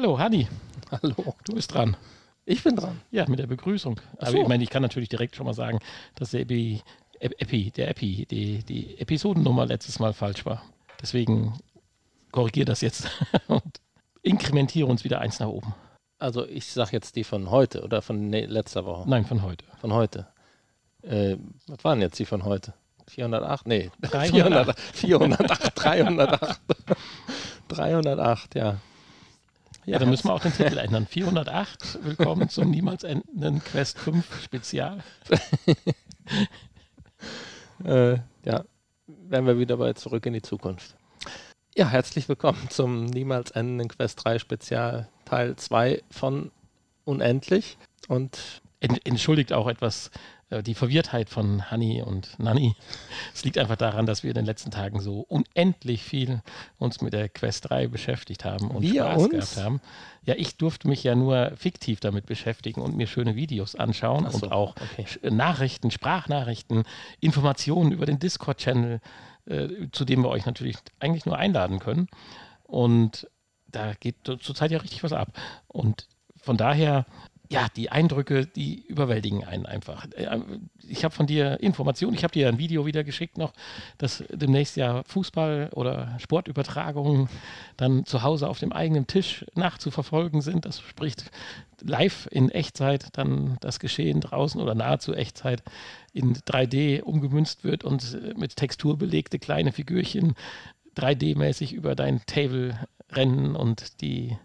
Hallo, Hanni. Hallo. Du bist dran. Ich bin dran. Ja, mit der Begrüßung. Aber so. ich meine, ich kann natürlich direkt schon mal sagen, dass der Epi, Epi der Epi, die, die Episodennummer letztes Mal falsch war. Deswegen korrigiere das jetzt und inkrementiere uns wieder eins nach oben. Also ich sage jetzt die von heute oder von ne letzter Woche. Nein, von heute. Von heute. Äh, was waren jetzt die von heute? 408? Nee. 308. 408, 308. 308, ja. Ja, dann müssen wir auch den Titel ändern. 408, willkommen zum niemals endenden Quest 5 Spezial. Äh, ja, wären wir wieder bei Zurück in die Zukunft. Ja, herzlich willkommen zum niemals endenden Quest 3 Spezial Teil 2 von Unendlich. Und Ent- Entschuldigt auch etwas die Verwirrtheit von Hanni und Nanni. Es liegt einfach daran, dass wir in den letzten Tagen so unendlich viel uns mit der Quest 3 beschäftigt haben und Wir Spaß uns? gehabt haben. Ja, ich durfte mich ja nur fiktiv damit beschäftigen und mir schöne Videos anschauen so, und auch okay. Sch- Nachrichten, Sprachnachrichten, Informationen über den Discord-Channel, äh, zu dem wir euch natürlich eigentlich nur einladen können. Und da geht zurzeit ja richtig was ab. Und von daher, ja, die Eindrücke, die überwältigen einen einfach. Äh, Ich habe von dir Informationen, ich habe dir ein Video wieder geschickt noch, dass demnächst ja Fußball- oder Sportübertragungen dann zu Hause auf dem eigenen Tisch nachzuverfolgen sind. Das spricht live in Echtzeit dann das Geschehen draußen oder nahezu Echtzeit in 3D umgemünzt wird und äh, mit Textur belegte kleine Figürchen 3D-mäßig über dein Table rennen und die,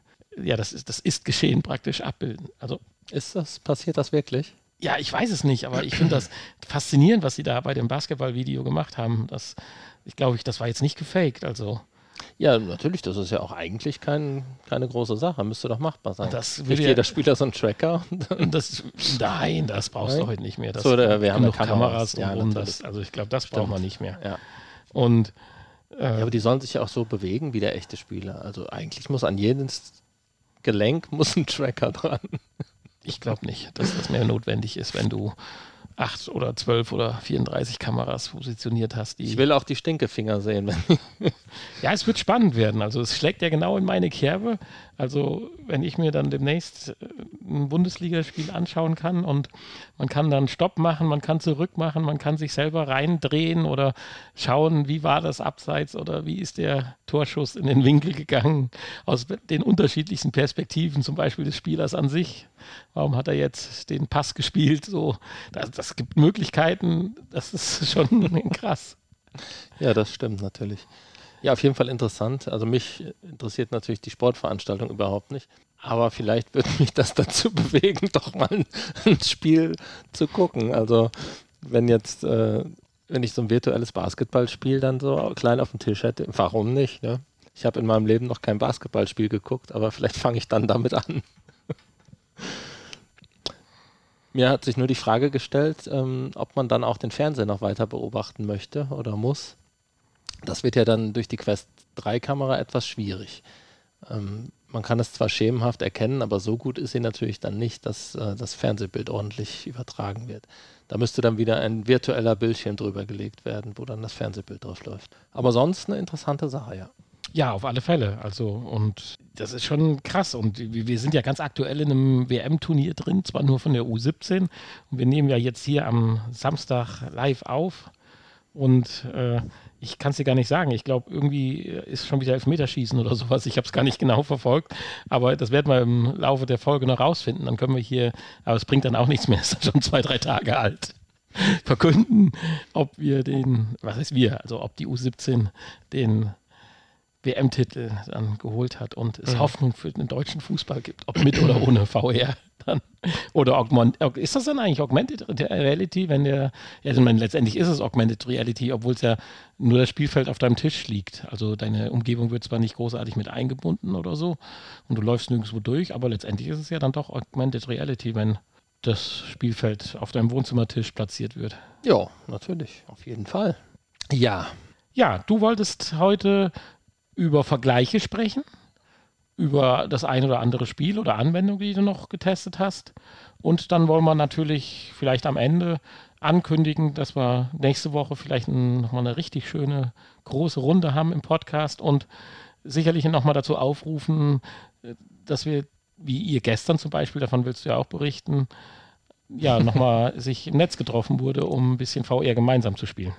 ja, das ist, das ist Geschehen praktisch abbilden. Also, ist das, passiert das wirklich? ja, ich weiß es nicht, aber ich finde das faszinierend, was sie da bei dem Basketball-Video gemacht haben. Das, ich glaube, ich, das war jetzt nicht gefaked. Also, Ja, natürlich, das ist ja auch eigentlich kein, keine große Sache. Müsste doch machbar sein. Das würde ja- jeder Spieler so einen Tracker. das, nein, das brauchst Nein? du heute nicht mehr. Das So, da- wir haben ja Kameras, Kameras. Ja, natürlich. das, also ich glaube, das braucht man nicht mehr. ja. Und ja, aber die sollen sich ja auch so bewegen wie der echte Spieler. Also eigentlich muss an jedes Gelenk muss ein Tracker dran. Ich glaube nicht, dass das mehr notwendig ist, wenn du acht oder zwölf oder 34 Kameras positioniert hast. Ich will auch die Stinkefinger sehen. Ja, es wird spannend werden. Also es schlägt ja genau in meine Kerbe. Also wenn ich mir dann demnächst äh, ein Bundesligaspiel anschauen kann und man kann dann Stopp machen, man kann zurück machen, man kann sich selber reindrehen oder schauen, wie war das Abseits oder wie ist der Torschuss in den Winkel gegangen aus den unterschiedlichsten Perspektiven, zum Beispiel des Spielers an sich. Warum hat er jetzt den Pass gespielt? So, das, das gibt Möglichkeiten. Das ist schon krass. ja, das stimmt natürlich. Ja, auf jeden Fall interessant. Also mich interessiert natürlich die Sportveranstaltung überhaupt nicht. Aber vielleicht würde mich das dazu bewegen, doch mal ein, Spiel zu gucken. Also wenn jetzt, äh, wenn ich so ein virtuelles Basketballspiel dann so klein auf dem Tisch hätte, warum nicht? Ne? Ich habe in meinem Leben noch kein Basketballspiel geguckt, aber vielleicht fange ich dann damit an. Mir hat sich nur die Frage gestellt, ähm, ob man dann auch den Fernseher noch weiter beobachten möchte oder muss. Das wird ja dann durch die Quest 3 Kamera etwas schwierig. Ähm, man kann es zwar schemenhaft erkennen, aber so gut ist sie natürlich dann nicht, dass äh, das Fernsehbild ordentlich übertragen wird. Da müsste dann wieder ein virtueller Bildschirm drüber gelegt werden, wo dann das Fernsehbild drauf läuft. Aber sonst eine interessante Sache, ja. Ja, auf alle Fälle. Also, und das ist schon krass. Und wir wir sind ja ganz aktuell in einem WM-Turnier drin, zwar nur von der U17. Und wir nehmen ja jetzt hier am Samstag live auf. Und äh, ich kann es dir gar nicht sagen. Ich glaube, irgendwie ist schon wieder Elfmeterschießen oder sowas. Ich habe es gar nicht genau verfolgt. Aber das werden wir im Laufe der Folge noch rausfinden. Dann können wir hier, aber es bringt dann auch nichts mehr. Es ist schon zwei, drei Tage alt. Verkünden, ob wir den, was heißt wir, also ob die U17 den WM-Titel dann geholt hat und es Mhm. Hoffnung für den deutschen Fußball gibt, ob mit oder ohne VR dann. Oder Augment, ist das dann eigentlich Augmented Reality, wenn der, ja, also ich meine, letztendlich ist es Augmented Reality, obwohl es ja nur das Spielfeld auf deinem Tisch liegt. Also deine Umgebung wird zwar nicht großartig mit eingebunden oder so und du läufst nirgendwo durch, aber letztendlich ist es ja dann doch Augmented Reality, wenn das Spielfeld auf deinem Wohnzimmertisch platziert wird. Ja, natürlich, auf jeden Fall. Ja, Ja, du wolltest heute über Vergleiche sprechen, über das ein oder andere Spiel oder Anwendung, die du noch getestet hast. Und dann wollen wir natürlich vielleicht am Ende ankündigen, dass wir nächste Woche vielleicht nochmal eine richtig schöne große Runde haben im Podcast und sicherlich nochmal dazu aufrufen, äh, dass wir, wie ihr gestern zum Beispiel, davon willst du ja auch berichten, ja, nochmal sich im Netz getroffen wurde, um ein bisschen VR gemeinsam zu spielen.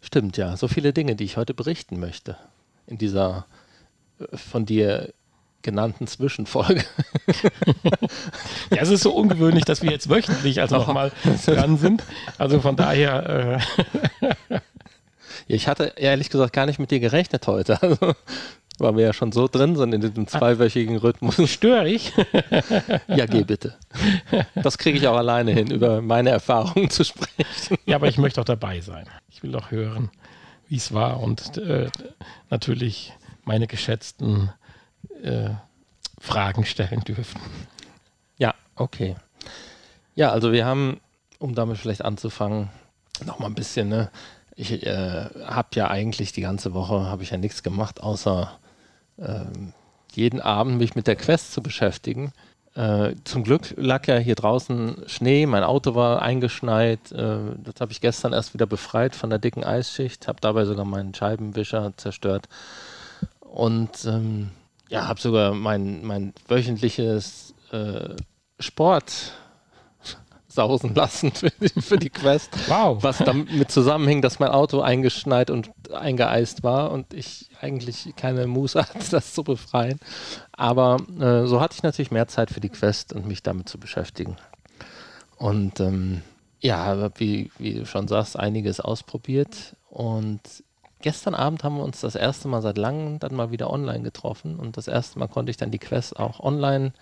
Stimmt, ja. So viele Dinge, die ich heute berichten möchte in dieser äh, von dir genannten Zwischenfolge. ja, es ist so ungewöhnlich, dass wir jetzt wöchentlich also nochmal dran sind. Also von daher. Äh ich hatte ehrlich gesagt gar nicht mit dir gerechnet heute. Also, weil wir ja schon so drin sind in diesem zweiwöchigen Rhythmus. Störe ich? ja, geh bitte. Das kriege ich auch alleine hin, über meine Erfahrungen zu sprechen. Ja, aber ich möchte auch dabei sein. Ich will doch hören, wie es war und äh, natürlich meine geschätzten äh, Fragen stellen dürfen. Ja, okay. Ja, also wir haben, um damit vielleicht anzufangen, noch mal ein bisschen, ne? Ich äh, habe ja eigentlich die ganze Woche habe ich ja nichts gemacht, außer ähm, jeden Abend mich mit der Quest zu beschäftigen. Äh, zum Glück lag ja hier draußen Schnee, mein Auto war eingeschneit. Äh, das habe ich gestern erst wieder befreit von der dicken Eisschicht, habe dabei sogar meinen Scheibenwischer zerstört. Und ähm, ja, habe sogar mein, mein wöchentliches äh, Sport sausen lassen für die, für die Quest. Wow. Was damit zusammenhing, dass mein Auto eingeschneit und eingeeist war und ich eigentlich keine Muße hatte, das zu befreien. Aber äh, so hatte ich natürlich mehr Zeit für die Quest und mich damit zu beschäftigen. Und ähm, ja, wie, wie du schon sagst, einiges ausprobiert. Und gestern Abend haben wir uns das erste Mal seit langem dann mal wieder online getroffen. Und das erste Mal konnte ich dann die Quest auch online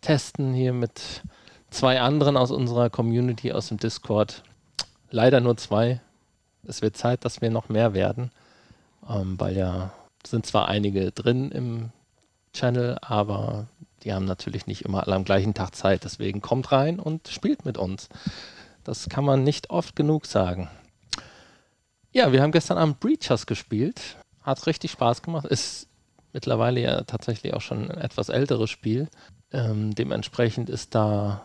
testen, hier mit zwei anderen aus unserer Community aus dem Discord. Leider nur zwei. Es wird Zeit, dass wir noch mehr werden, ähm, weil ja sind zwar einige drin im Channel, aber die haben natürlich nicht immer alle am gleichen Tag Zeit. Deswegen kommt rein und spielt mit uns. Das kann man nicht oft genug sagen. Ja, wir haben gestern Abend Breachers gespielt. Hat richtig Spaß gemacht. Ist mittlerweile ja tatsächlich auch schon ein etwas älteres Spiel. Ähm, dementsprechend ist da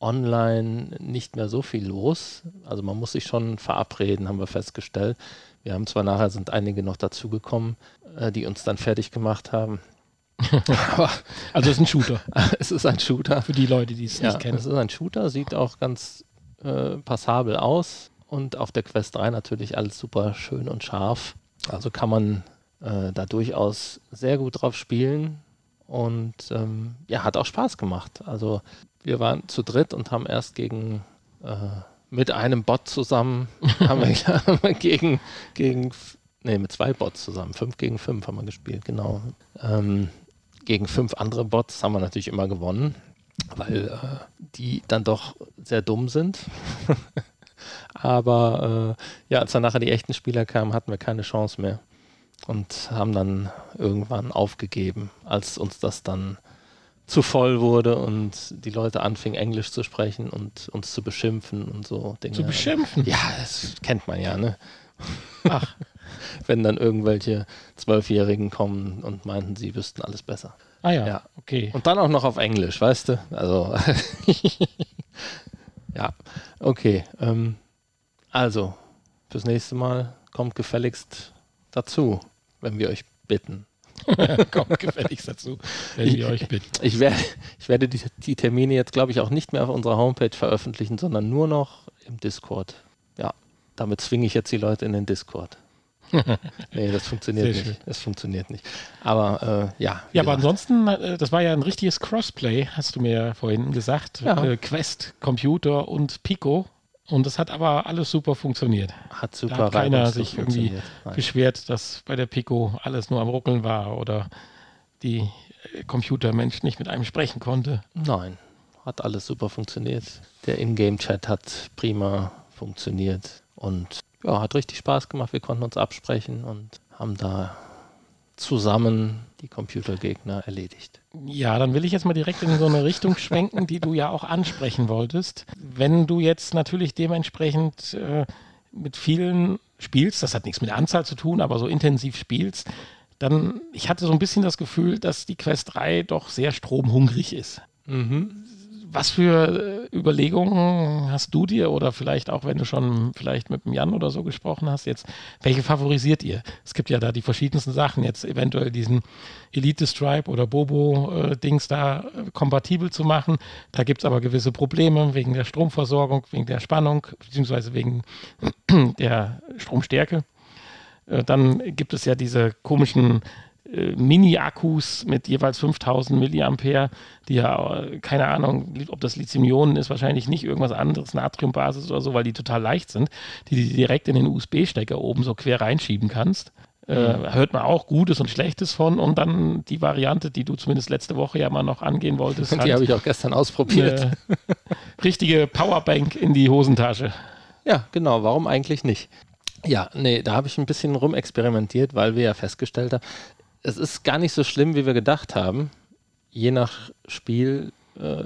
online nicht mehr so viel los. Also man muss sich schon verabreden, haben wir festgestellt. Wir haben zwar nachher sind einige noch dazugekommen, äh, die uns dann fertig gemacht haben. also es ist ein Shooter. es ist ein Shooter. Für die Leute, die es ja, nicht kennen. Es ist ein Shooter, sieht auch ganz äh, passabel aus. Und auf der Quest 3 natürlich alles super schön und scharf. Also kann man äh, da durchaus sehr gut drauf spielen. Und ähm, ja, hat auch Spaß gemacht. Also wir waren zu dritt und haben erst gegen äh, mit einem Bot zusammen haben wir, gegen gegen nee mit zwei Bots zusammen fünf gegen fünf haben wir gespielt genau ähm, gegen fünf andere Bots haben wir natürlich immer gewonnen weil äh, die dann doch sehr dumm sind aber äh, ja als dann nachher die echten Spieler kamen hatten wir keine Chance mehr und haben dann irgendwann aufgegeben als uns das dann zu voll wurde und die Leute anfingen Englisch zu sprechen und uns zu beschimpfen und so Dinge. Zu beschimpfen? Ja, das kennt man ja, ne? Ach. Wenn dann irgendwelche Zwölfjährigen kommen und meinten, sie wüssten alles besser. Ah ja, ja, okay. Und dann auch noch auf Englisch, weißt du? Also, ja, okay. Ähm, also, fürs nächste Mal kommt gefälligst dazu, wenn wir euch bitten. Kommt gefälligst dazu, wenn ich, euch bitten. Ich werde, ich werde die, die Termine jetzt, glaube ich, auch nicht mehr auf unserer Homepage veröffentlichen, sondern nur noch im Discord. Ja, damit zwinge ich jetzt die Leute in den Discord. nee, das funktioniert Sehr nicht. Schön. Das funktioniert nicht. Aber äh, ja. Ja, aber ansonsten, äh, das war ja ein richtiges Crossplay, hast du mir vorhin gesagt. Ja. Äh, Quest, Computer und Pico. Und das hat aber alles super funktioniert. Hat super da hat keiner sich irgendwie Nein. beschwert, dass bei der Pico alles nur am Ruckeln war oder die äh, Computermensch nicht mit einem sprechen konnte. Nein, hat alles super funktioniert. Der Ingame-Chat hat prima funktioniert und ja, hat richtig Spaß gemacht. Wir konnten uns absprechen und haben da zusammen die Computergegner erledigt. Ja, dann will ich jetzt mal direkt in so eine Richtung schwenken, die du ja auch ansprechen wolltest. Wenn du jetzt natürlich dementsprechend äh, mit vielen spielst, das hat nichts mit der Anzahl zu tun, aber so intensiv spielst, dann, ich hatte so ein bisschen das Gefühl, dass die Quest 3 doch sehr stromhungrig ist. Mhm. Was für äh, Überlegungen hast du dir oder vielleicht auch, wenn du schon vielleicht mit dem Jan oder so gesprochen hast, jetzt, welche favorisiert ihr? Es gibt ja da die verschiedensten Sachen, jetzt eventuell diesen Elite Stripe oder Bobo-Dings äh, da äh, kompatibel zu machen. Da gibt es aber gewisse Probleme wegen der Stromversorgung, wegen der Spannung, beziehungsweise wegen der Stromstärke. Dann gibt es ja diese komischen äh, Mini-Akkus mit jeweils 5000 Milliampere, die ja, äh, keine Ahnung, ob das Lithium-Ionen ist, wahrscheinlich nicht irgendwas anderes, Natriumbasis oder so, weil die total leicht sind, die du direkt in den USB-Stecker oben so quer reinschieben kannst. Äh, mhm. hört man auch Gutes und Schlechtes von und dann die Variante, die du zumindest letzte Woche ja mal noch angehen wolltest. Die halt, habe ich auch gestern ausprobiert. richtige Powerbank in die Hosentasche. Ja, genau. Warum eigentlich nicht? Ja, nee, da habe ich ein bisschen rumexperimentiert, weil wir ja festgestellt haben, es ist gar nicht so schlimm, wie wir gedacht haben. Je nach Spiel äh,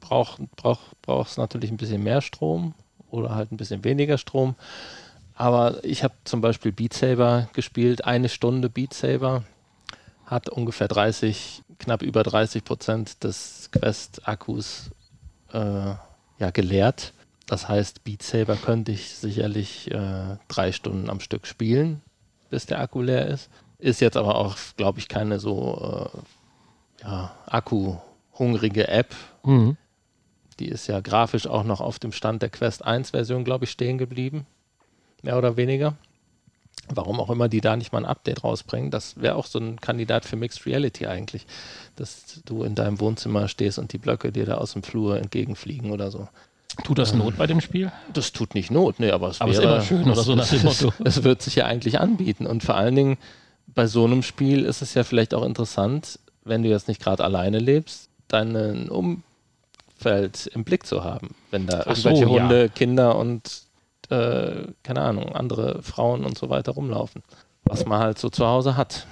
braucht es brauch, brauchst natürlich ein bisschen mehr Strom oder halt ein bisschen weniger Strom. Aber ich habe zum Beispiel Beat Saber gespielt, eine Stunde Beat Saber, hat ungefähr 30, knapp über 30 Prozent des Quest-Akkus äh, ja, geleert. Das heißt, Beat Saber könnte ich sicherlich äh, drei Stunden am Stück spielen, bis der Akku leer ist. Ist jetzt aber auch, glaube ich, keine so äh, ja, akku-hungrige App. Mhm. Die ist ja grafisch auch noch auf dem Stand der Quest 1 Version, glaube ich, stehen geblieben. Mehr oder weniger. Warum auch immer die da nicht mal ein Update rausbringen, das wäre auch so ein Kandidat für Mixed Reality eigentlich. Dass du in deinem Wohnzimmer stehst und die Blöcke dir da aus dem Flur entgegenfliegen oder so. Tut das Not bei dem Spiel? Das tut nicht Not, nee, aber es aber wäre es schön oder so nach dem Motto. Es wird sich ja eigentlich anbieten und vor allen Dingen bei so einem Spiel ist es ja vielleicht auch interessant, wenn du jetzt nicht gerade alleine lebst, dein Umfeld im Blick zu haben. Wenn da Ach irgendwelche so, Hunde, ja. Kinder und äh, keine Ahnung, andere Frauen und so weiter rumlaufen. Was man halt so zu Hause hat.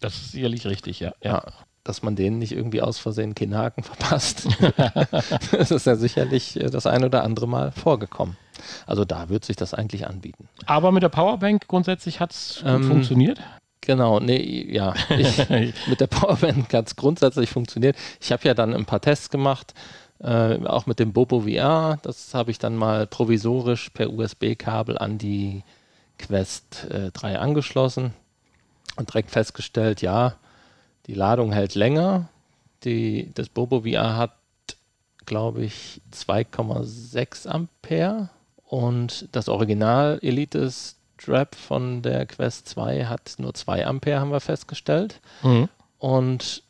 Das ist sicherlich richtig, ja. ja. ja dass man denen nicht irgendwie aus Versehen Kinnhaken verpasst. das ist ja sicherlich äh, das ein oder andere Mal vorgekommen. Also da wird sich das eigentlich anbieten. Aber mit der Powerbank grundsätzlich hat es ähm, funktioniert? Genau, nee, ja. Ich, mit der Powerbank hat es grundsätzlich funktioniert. Ich habe ja dann ein paar Tests gemacht, äh, auch mit dem Bobo VR. Das habe ich dann mal provisorisch per USB-Kabel an die Quest äh, 3 angeschlossen und direkt festgestellt, ja, die Ladung hält länger. Die, das Bobo VR hat, glaube ich, 2,6 Ampere und das Original Elite Strap von der Quest 2 hat nur 2 Ampere, haben wir festgestellt. Mhm. Und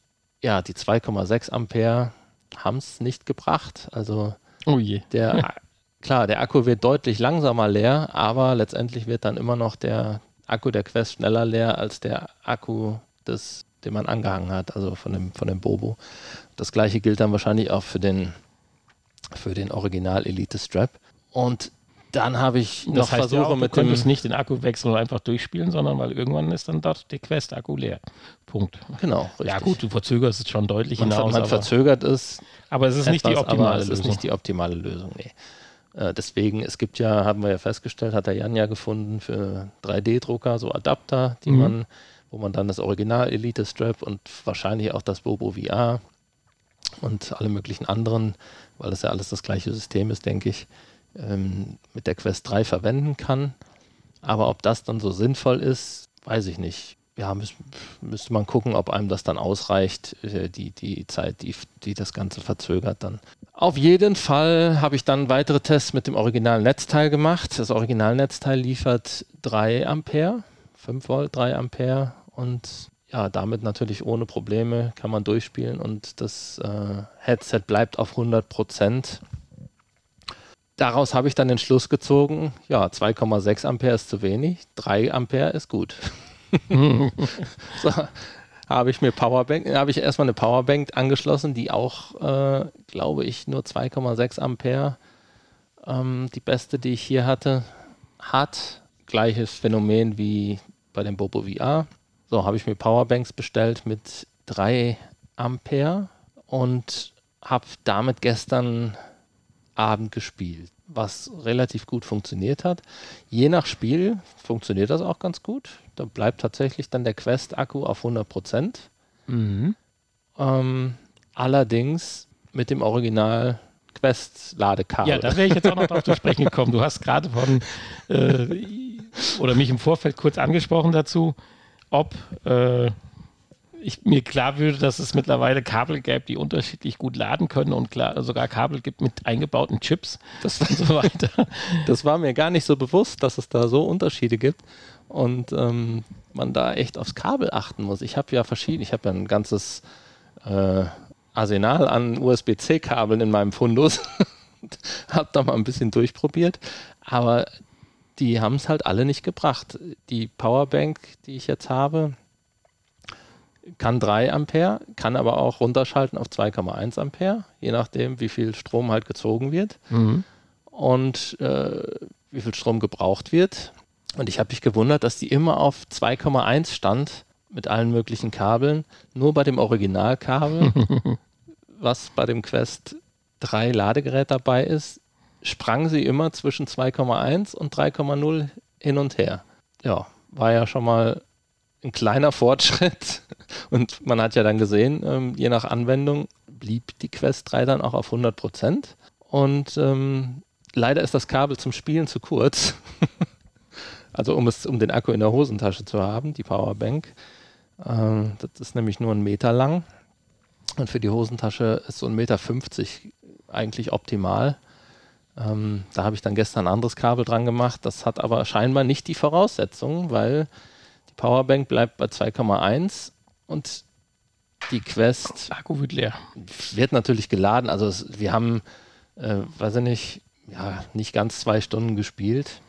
ja, die 2,6 Ampere haben es nicht gebracht. Also oh der klar, der Akku wird deutlich langsamer leer, aber letztendlich wird dann immer noch der Akku der Quest schneller leer als der Akku des den man angehangen hat, also von dem, von dem Bobo. Das gleiche gilt dann wahrscheinlich auch für den, für den Original Elite Strap. Und dann habe ich das noch heißt Versuche ja auch, mit du dem. nicht den Akku wechseln und einfach durchspielen, sondern weil irgendwann ist dann dort der Quest-Akku leer. Punkt. Genau. Richtig. Ja, gut, du verzögerst es schon deutlich man, hinaus. Man verzögert es. Aber es ist etwas, nicht die optimale Lösung. Es ist nicht die optimale Lösung, nee. Äh, deswegen, es gibt ja, haben wir ja festgestellt, hat der Jan ja gefunden für 3D-Drucker, so Adapter, die mhm. man wo man dann das Original Elite Strap und wahrscheinlich auch das Bobo VR und alle möglichen anderen, weil das ja alles das gleiche System ist, denke ich, ähm, mit der Quest 3 verwenden kann. Aber ob das dann so sinnvoll ist, weiß ich nicht. Ja, müß, müsste man gucken, ob einem das dann ausreicht, äh, die, die Zeit, die, die das Ganze verzögert dann. Auf jeden Fall habe ich dann weitere Tests mit dem Originalnetzteil gemacht. Das Originalnetzteil liefert 3 Ampere, 5 Volt, 3 Ampere und ja, damit natürlich ohne Probleme kann man durchspielen und das äh, Headset bleibt auf 100 Prozent. Daraus habe ich dann den Schluss gezogen, ja, 2,6 Ampere ist zu wenig, 3 Ampere ist gut. so, habe ich mir Powerbank, habe ich erstmal eine Powerbank angeschlossen, die auch, äh, glaube ich, nur 2,6 Ampere, ähm, die beste, die ich hier hatte, hat. Gleiches Phänomen wie bei dem Bobo VR. So, habe ich mir Powerbanks bestellt mit 3 Ampere und habe damit gestern Abend gespielt, was relativ gut funktioniert hat. Je nach Spiel funktioniert das auch ganz gut. Da bleibt tatsächlich dann der Quest-Akku auf 100 Prozent. Mhm. Ähm, allerdings mit dem Original Quest-Ladekabel. Ja, da wäre ich jetzt auch noch drauf zu sprechen gekommen. Du hast gerade von äh, oder mich im Vorfeld kurz angesprochen dazu, ob äh, ich mir klar würde, dass es mittlerweile Kabel gäbe, die unterschiedlich gut laden können und klar, sogar Kabel gibt mit eingebauten Chips das, und so weiter. Das war mir gar nicht so bewusst, dass es da so Unterschiede gibt und ähm, man da echt aufs Kabel achten muss. Ich habe ja verschiedene, ich habe ja ein ganzes äh, Arsenal an USB-C-Kabeln in meinem Fundus. habe da mal ein bisschen durchprobiert, aber die haben es halt alle nicht gebracht. Die Powerbank, die ich jetzt habe, kann 3 Ampere, kann aber auch runterschalten auf 2,1 Ampere, je nachdem, wie viel Strom halt gezogen wird mhm. und äh, wie viel Strom gebraucht wird. Und ich habe mich gewundert, dass die immer auf 2,1 stand mit allen möglichen Kabeln. Nur bei dem Originalkabel, was bei dem Quest 3 Ladegerät dabei ist, sprang sie immer zwischen 2,1 und 3,0 hin und her. Ja, war ja schon mal ein kleiner Fortschritt. Und man hat ja dann gesehen, ähm, je nach Anwendung blieb die Quest 3 dann auch auf 100 Prozent. Und ähm, leider ist das Kabel zum Spielen zu kurz. also um, es, um den Akku in der Hosentasche zu haben, die Powerbank. Ähm, das ist nämlich nur ein Meter lang. Und für die Hosentasche ist so ein Meter 50 eigentlich optimal. Ähm, da habe ich dann gestern ein anderes Kabel dran gemacht. Das hat aber scheinbar nicht die Voraussetzungen, weil die Powerbank bleibt bei 2,1 und die Quest. Akku wird leer. Wird natürlich geladen. Also es, wir haben, äh, weiß ich nicht, ja, nicht ganz zwei Stunden gespielt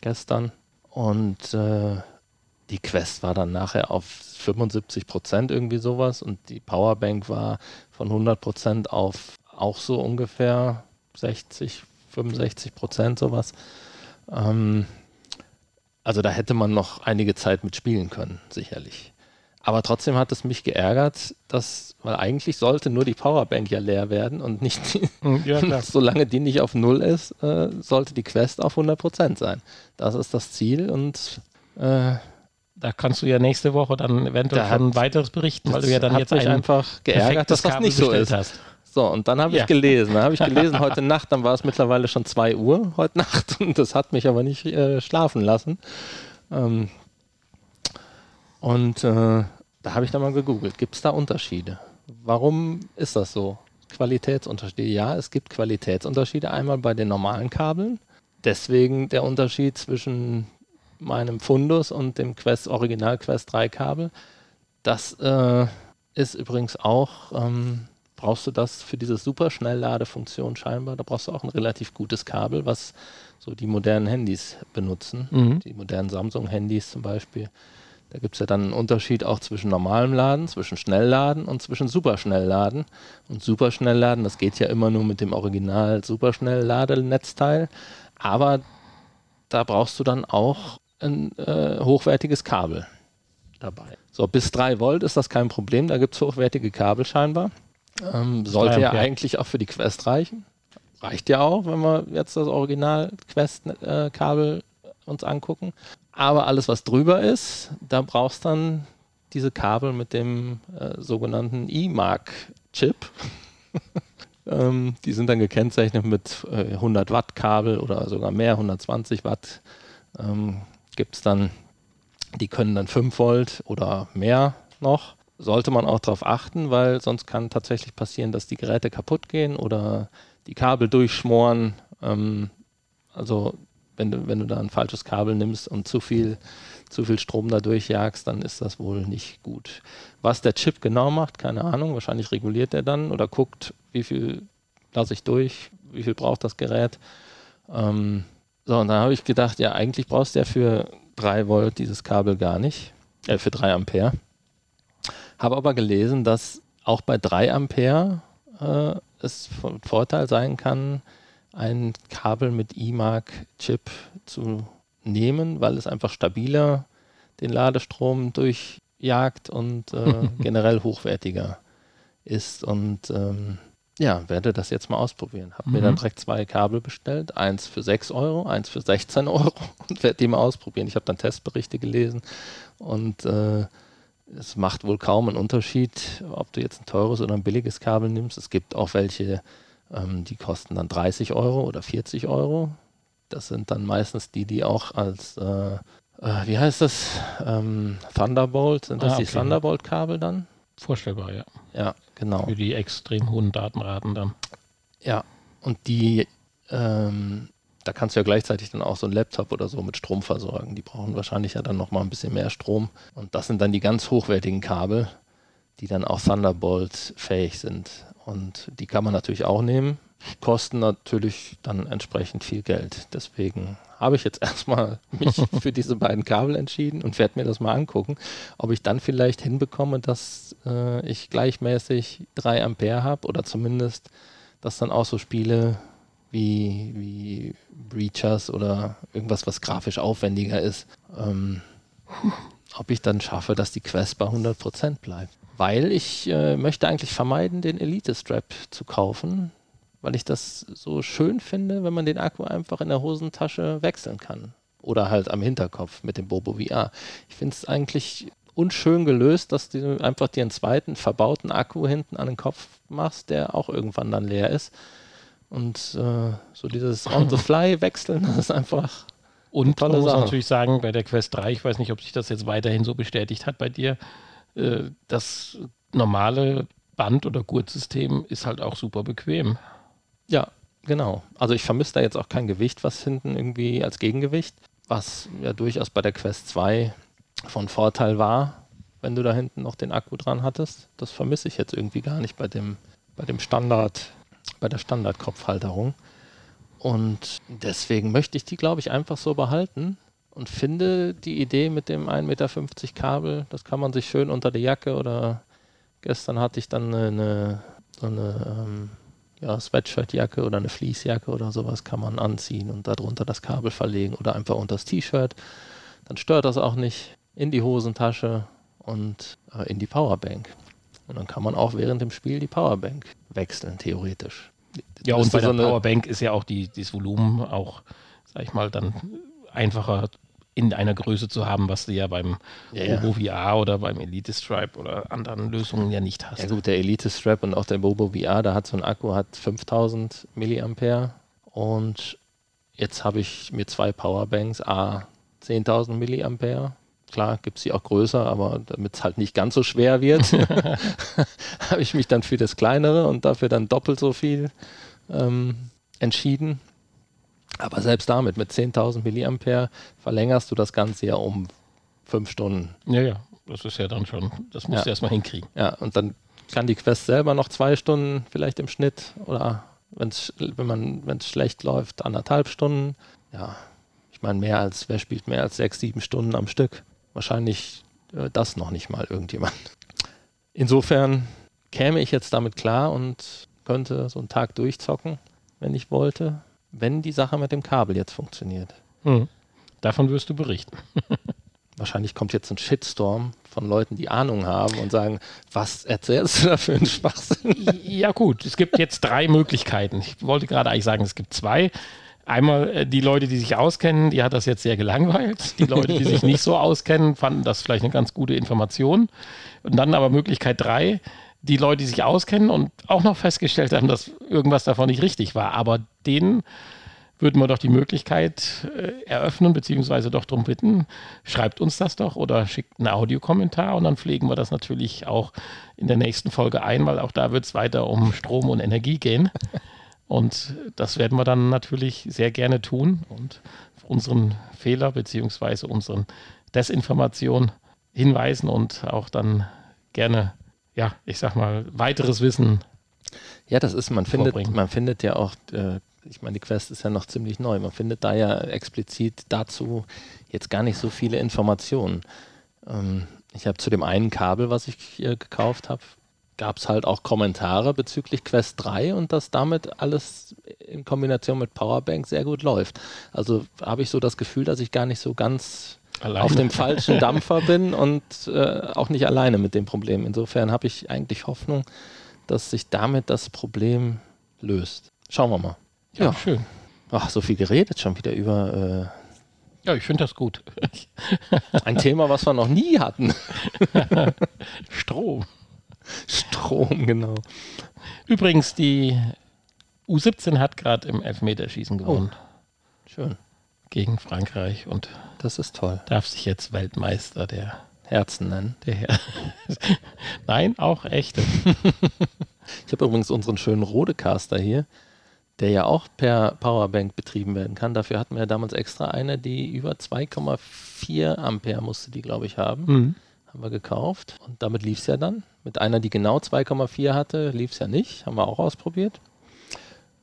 gestern. Und äh, die Quest war dann nachher auf 75 Prozent irgendwie sowas und die Powerbank war von 100 Prozent auf auch so ungefähr 60, 65 Prozent sowas. Ähm, also da hätte man noch einige Zeit mitspielen können, sicherlich. Aber trotzdem hat es mich geärgert, dass, weil eigentlich sollte nur die Powerbank ja leer werden und nicht, die, hm, ja, solange die nicht auf Null ist, äh, sollte die Quest auf 100% sein. Das ist das Ziel und äh, da kannst du ja nächste Woche dann eventuell da ein weiteres berichten, weil du ja dann jetzt einfach geärgert, dass das nicht so ist. Hast. So, und dann habe ja. ich gelesen. Dann habe ich gelesen heute Nacht, dann war es mittlerweile schon 2 Uhr heute Nacht und das hat mich aber nicht äh, schlafen lassen. Ähm, und äh, da habe ich dann mal gegoogelt. Gibt es da Unterschiede? Warum ist das so? Qualitätsunterschiede? Ja, es gibt Qualitätsunterschiede. Einmal bei den normalen Kabeln. Deswegen der Unterschied zwischen meinem Fundus und dem Quest Original Quest 3 Kabel. Das äh, ist übrigens auch ähm, brauchst du das für diese Superschnellladefunktion scheinbar. Da brauchst du auch ein relativ gutes Kabel, was so die modernen Handys benutzen. Mhm. Die modernen Samsung-Handys zum Beispiel. Da gibt es ja dann einen Unterschied auch zwischen normalem Laden, zwischen Schnellladen und zwischen Superschnellladen. Und Superschnellladen, das geht ja immer nur mit dem Original Superschnellladenetzteil. Aber da brauchst du dann auch ein äh, hochwertiges Kabel dabei. So, bis 3 Volt ist das kein Problem, da gibt es hochwertige Kabel scheinbar. Ähm, sollte ja, ja eigentlich auch für die Quest reichen. Reicht ja auch, wenn wir jetzt das Original Quest-Kabel äh, uns angucken. Aber alles, was drüber ist, da brauchst du dann diese Kabel mit dem äh, sogenannten E-Mark-Chip. ähm, die sind dann gekennzeichnet mit äh, 100 Watt Kabel oder sogar mehr, 120 Watt. Ähm, Gibt es dann, die können dann 5 Volt oder mehr noch sollte man auch darauf achten, weil sonst kann tatsächlich passieren, dass die Geräte kaputt gehen oder die Kabel durchschmoren. Ähm, also wenn du, wenn du da ein falsches Kabel nimmst und zu viel, zu viel Strom da durchjagst, dann ist das wohl nicht gut. Was der Chip genau macht, keine Ahnung. Wahrscheinlich reguliert er dann oder guckt, wie viel lasse ich durch, wie viel braucht das Gerät. Ähm, so, und dann habe ich gedacht, ja, eigentlich brauchst du ja für 3 Volt dieses Kabel gar nicht, äh, für 3 Ampere. Habe aber gelesen, dass auch bei 3 Ampere äh, es von Vorteil sein kann, ein Kabel mit eMark-Chip zu nehmen, weil es einfach stabiler den Ladestrom durchjagt und äh, generell hochwertiger ist. Und ähm, ja, werde das jetzt mal ausprobieren. Habe mhm. mir dann mhm. direkt zwei Kabel bestellt, eins für 6 Euro, eins für 16 Euro und werde die mal ausprobieren. Ich habe dann Testberichte gelesen und äh, es macht wohl kaum einen Unterschied, ob du jetzt ein teures oder ein billiges Kabel nimmst. Es gibt auch welche, ähm, die kosten dann 30 Euro oder 40 Euro. Das sind dann meistens die, die auch als, äh, äh, wie heißt das, ähm, Thunderbolt, sind das ah, okay. die Thunderbolt-Kabel dann? Vorstellbar, ja. Ja, genau. Für die extrem hohen Datenraten dann. Ja, und die, ähm, da kannst du ja gleichzeitig dann auch so einen Laptop oder so mit Strom versorgen. Die brauchen wahrscheinlich ja dann nochmal ein bisschen mehr Strom. Und das sind dann die ganz hochwertigen Kabel, die dann auch Thunderbolt fähig sind. Und die kann man natürlich auch nehmen, kosten natürlich dann entsprechend viel Geld. Deswegen habe ich jetzt erstmal mich für diese beiden Kabel entschieden und werde mir das mal angucken, ob ich dann vielleicht hinbekomme, dass äh, ich gleichmäßig 3 Ampere habe oder zumindest, dass dann auch so Spiele wie, wie Breachers oder irgendwas, was grafisch aufwendiger ist, ähm, ob ich dann schaffe, dass die Quest bei 100% bleibt. Weil ich äh, möchte eigentlich vermeiden, den Elite-Strap zu kaufen, weil ich das so schön finde, wenn man den Akku einfach in der Hosentasche wechseln kann. Oder halt am Hinterkopf mit dem Bobo VR. Ich finde es eigentlich unschön gelöst, dass du einfach dir einen zweiten verbauten Akku hinten an den Kopf machst, der auch irgendwann dann leer ist. Und äh, so dieses On-the-Fly-Wechseln, das ist einfach. Und man muss Sache. natürlich sagen, bei der Quest 3, ich weiß nicht, ob sich das jetzt weiterhin so bestätigt hat bei dir, äh, das normale Band- oder Gurtsystem ist halt auch super bequem. Ja, genau. Also ich vermisse da jetzt auch kein Gewicht, was hinten irgendwie als Gegengewicht, was ja durchaus bei der Quest 2 von Vorteil war, wenn du da hinten noch den Akku dran hattest. Das vermisse ich jetzt irgendwie gar nicht bei dem, bei dem Standard bei der Standardkopfhalterung. Und deswegen möchte ich die, glaube ich, einfach so behalten und finde die Idee mit dem 1,50 Meter Kabel, das kann man sich schön unter die Jacke oder gestern hatte ich dann eine, so eine ähm, ja, Sweatshirtjacke oder eine Fleecejacke oder sowas kann man anziehen und darunter das Kabel verlegen oder einfach unter das T-Shirt. Dann stört das auch nicht in die Hosentasche und äh, in die Powerbank. Und dann kann man auch während dem Spiel die Powerbank wechseln, theoretisch. Ja, und bei der so Powerbank ist ja auch die, das Volumen auch, sag ich mal, dann einfacher in einer Größe zu haben, was du ja beim ja, Bobo VR oder beim Elite Stripe oder anderen Lösungen ja nicht hast. Ja gut, der Elite Stripe und auch der Bobo VR, da hat so ein Akku hat 5000 Milliampere und jetzt habe ich mir zwei Powerbanks, A 10.000 Milliampere Klar, gibt es sie auch größer, aber damit es halt nicht ganz so schwer wird, habe ich mich dann für das kleinere und dafür dann doppelt so viel ähm, entschieden. Aber selbst damit, mit 10.000 Milliampere, verlängerst du das Ganze ja um fünf Stunden. Ja, ja, das ist ja dann schon, das musst ja. du erstmal hinkriegen. Ja, und dann kann die Quest selber noch zwei Stunden vielleicht im Schnitt oder wenn's, wenn man, wenn es schlecht läuft, anderthalb Stunden. Ja, ich meine, mehr als, wer spielt mehr als sechs, sieben Stunden am Stück? Wahrscheinlich äh, das noch nicht mal irgendjemand. Insofern käme ich jetzt damit klar und könnte so einen Tag durchzocken, wenn ich wollte, wenn die Sache mit dem Kabel jetzt funktioniert. Mhm. Davon wirst du berichten. Wahrscheinlich kommt jetzt ein Shitstorm von Leuten, die Ahnung haben und sagen, was erzählst du da für einen Schwachsinn? Ja gut, es gibt jetzt drei Möglichkeiten. Ich wollte gerade eigentlich sagen, es gibt zwei. Einmal äh, die Leute, die sich auskennen, die hat das jetzt sehr gelangweilt. Die Leute, die sich nicht so auskennen, fanden das vielleicht eine ganz gute Information. Und dann aber Möglichkeit drei, die Leute, die sich auskennen und auch noch festgestellt haben, dass irgendwas davon nicht richtig war. Aber denen würden wir doch die Möglichkeit äh, eröffnen, beziehungsweise doch darum bitten, schreibt uns das doch oder schickt einen Audiokommentar und dann pflegen wir das natürlich auch in der nächsten Folge ein, weil auch da wird es weiter um Strom und Energie gehen. Und das werden wir dann natürlich sehr gerne tun und unseren Fehler beziehungsweise unseren Desinformation hinweisen und auch dann gerne, ja, ich sag mal, weiteres Wissen. Ja, das ist, man findet, man findet ja auch, äh, ich meine, die Quest ist ja noch ziemlich neu, man findet da ja explizit dazu jetzt gar nicht so viele Informationen. Ähm, ich habe zu dem einen Kabel, was ich äh, gekauft habe, gab es halt auch Kommentare bezüglich Quest 3 und dass damit alles in Kombination mit Powerbank sehr gut läuft. Also habe ich so das Gefühl, dass ich gar nicht so ganz alleine. auf dem falschen Dampfer bin und äh, auch nicht alleine mit dem Problem. Insofern habe ich eigentlich Hoffnung, dass sich damit das Problem löst. Schauen wir mal. Ja, ja. schön. Ach, so viel geredet schon wieder über äh, Ja, ich finde das gut. Ein Thema, was wir noch nie hatten. Strom. Strom, genau. Übrigens, die U17 hat gerade im Elfmeterschießen gewonnen. Oh, schön. Gegen Frankreich und das ist toll. Darf sich jetzt Weltmeister der Herzen nennen. Der Her Nein, auch echte. ich habe übrigens unseren schönen Rodecaster hier, der ja auch per Powerbank betrieben werden kann. Dafür hatten wir ja damals extra eine, die über 2,4 Ampere musste die, glaube ich, haben. Mhm. Haben wir gekauft und damit lief es ja dann. Mit einer, die genau 2,4 hatte, lief es ja nicht. Haben wir auch ausprobiert.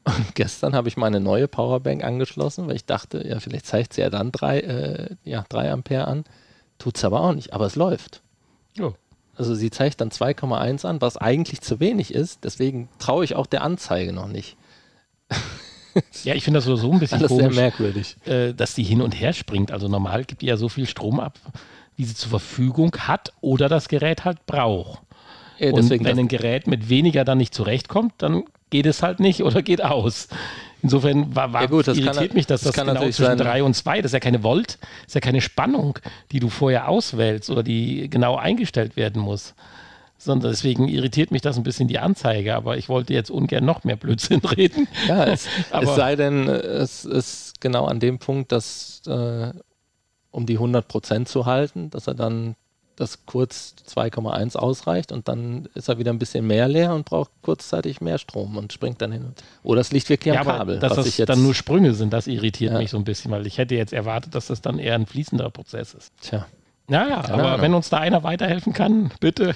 Und gestern habe ich meine neue Powerbank angeschlossen, weil ich dachte, ja, vielleicht zeigt sie ja dann 3 äh, ja, Ampere an. Tut es aber auch nicht, aber es läuft. Oh. Also sie zeigt dann 2,1 an, was eigentlich zu wenig ist. Deswegen traue ich auch der Anzeige noch nicht. Ja, ich finde das so, so ein bisschen Alles komisch, sehr merkwürdig. Äh, dass die hin und her springt. Also normal gibt die ja so viel Strom ab, wie sie zur Verfügung hat oder das Gerät halt braucht. Ja, und wenn ein Gerät mit weniger dann nicht zurechtkommt, dann geht es halt nicht oder geht aus. Insofern war, war ja gut, das irritiert kann, mich, dass das, das genau zwischen 3 und 2, das ist ja keine Volt, das ist ja keine Spannung, die du vorher auswählst oder die genau eingestellt werden muss. Sondern deswegen irritiert mich das ein bisschen die Anzeige, aber ich wollte jetzt ungern noch mehr Blödsinn reden. Ja, es, es sei denn, es ist genau an dem Punkt, dass äh, um die 100 Prozent zu halten, dass er dann dass kurz 2,1 ausreicht und dann ist er wieder ein bisschen mehr leer und braucht kurzzeitig mehr Strom und springt dann hin. Oder es liegt wirklich am ja, Kabel. Dass das dann nur Sprünge sind, das irritiert ja. mich so ein bisschen, weil ich hätte jetzt erwartet, dass das dann eher ein fließender Prozess ist. Tja. Naja, aber Ahnung. wenn uns da einer weiterhelfen kann, bitte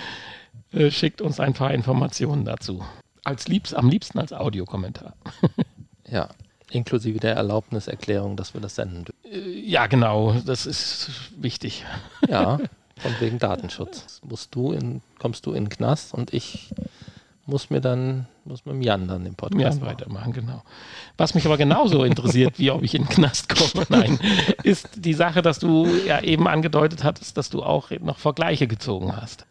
äh, schickt uns ein paar Informationen dazu. Als liebst, am liebsten als Audiokommentar. ja, Inklusive der Erlaubniserklärung, dass wir das senden dürfen. Äh, ja, genau, das ist wichtig. Ja, von wegen Datenschutz. Musst du in, kommst du in den Knast und ich muss mir dann, muss mit dem Jan dann den Podcast Jan weitermachen, genau. Was mich aber genauso interessiert, wie ob ich in den Knast komme, nein, ist die Sache, dass du ja eben angedeutet hattest, dass du auch noch Vergleiche gezogen hast.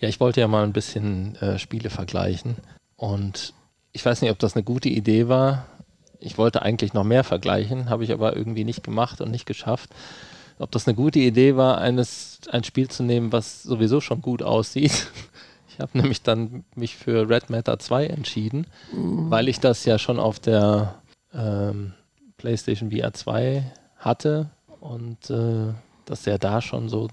Ja, ich wollte ja mal ein bisschen äh, Spiele vergleichen und ich weiß nicht, ob das eine gute Idee war, ich wollte eigentlich noch mehr vergleichen, habe ich aber irgendwie nicht gemacht und nicht geschafft. Ob das eine gute Idee war, eines, ein Spiel zu nehmen, was sowieso schon gut aussieht. Ich habe nämlich dann mich für Red Matter 2 entschieden, mhm. weil ich das ja schon auf der ähm, PlayStation VR 2 hatte und äh, dass er da schon so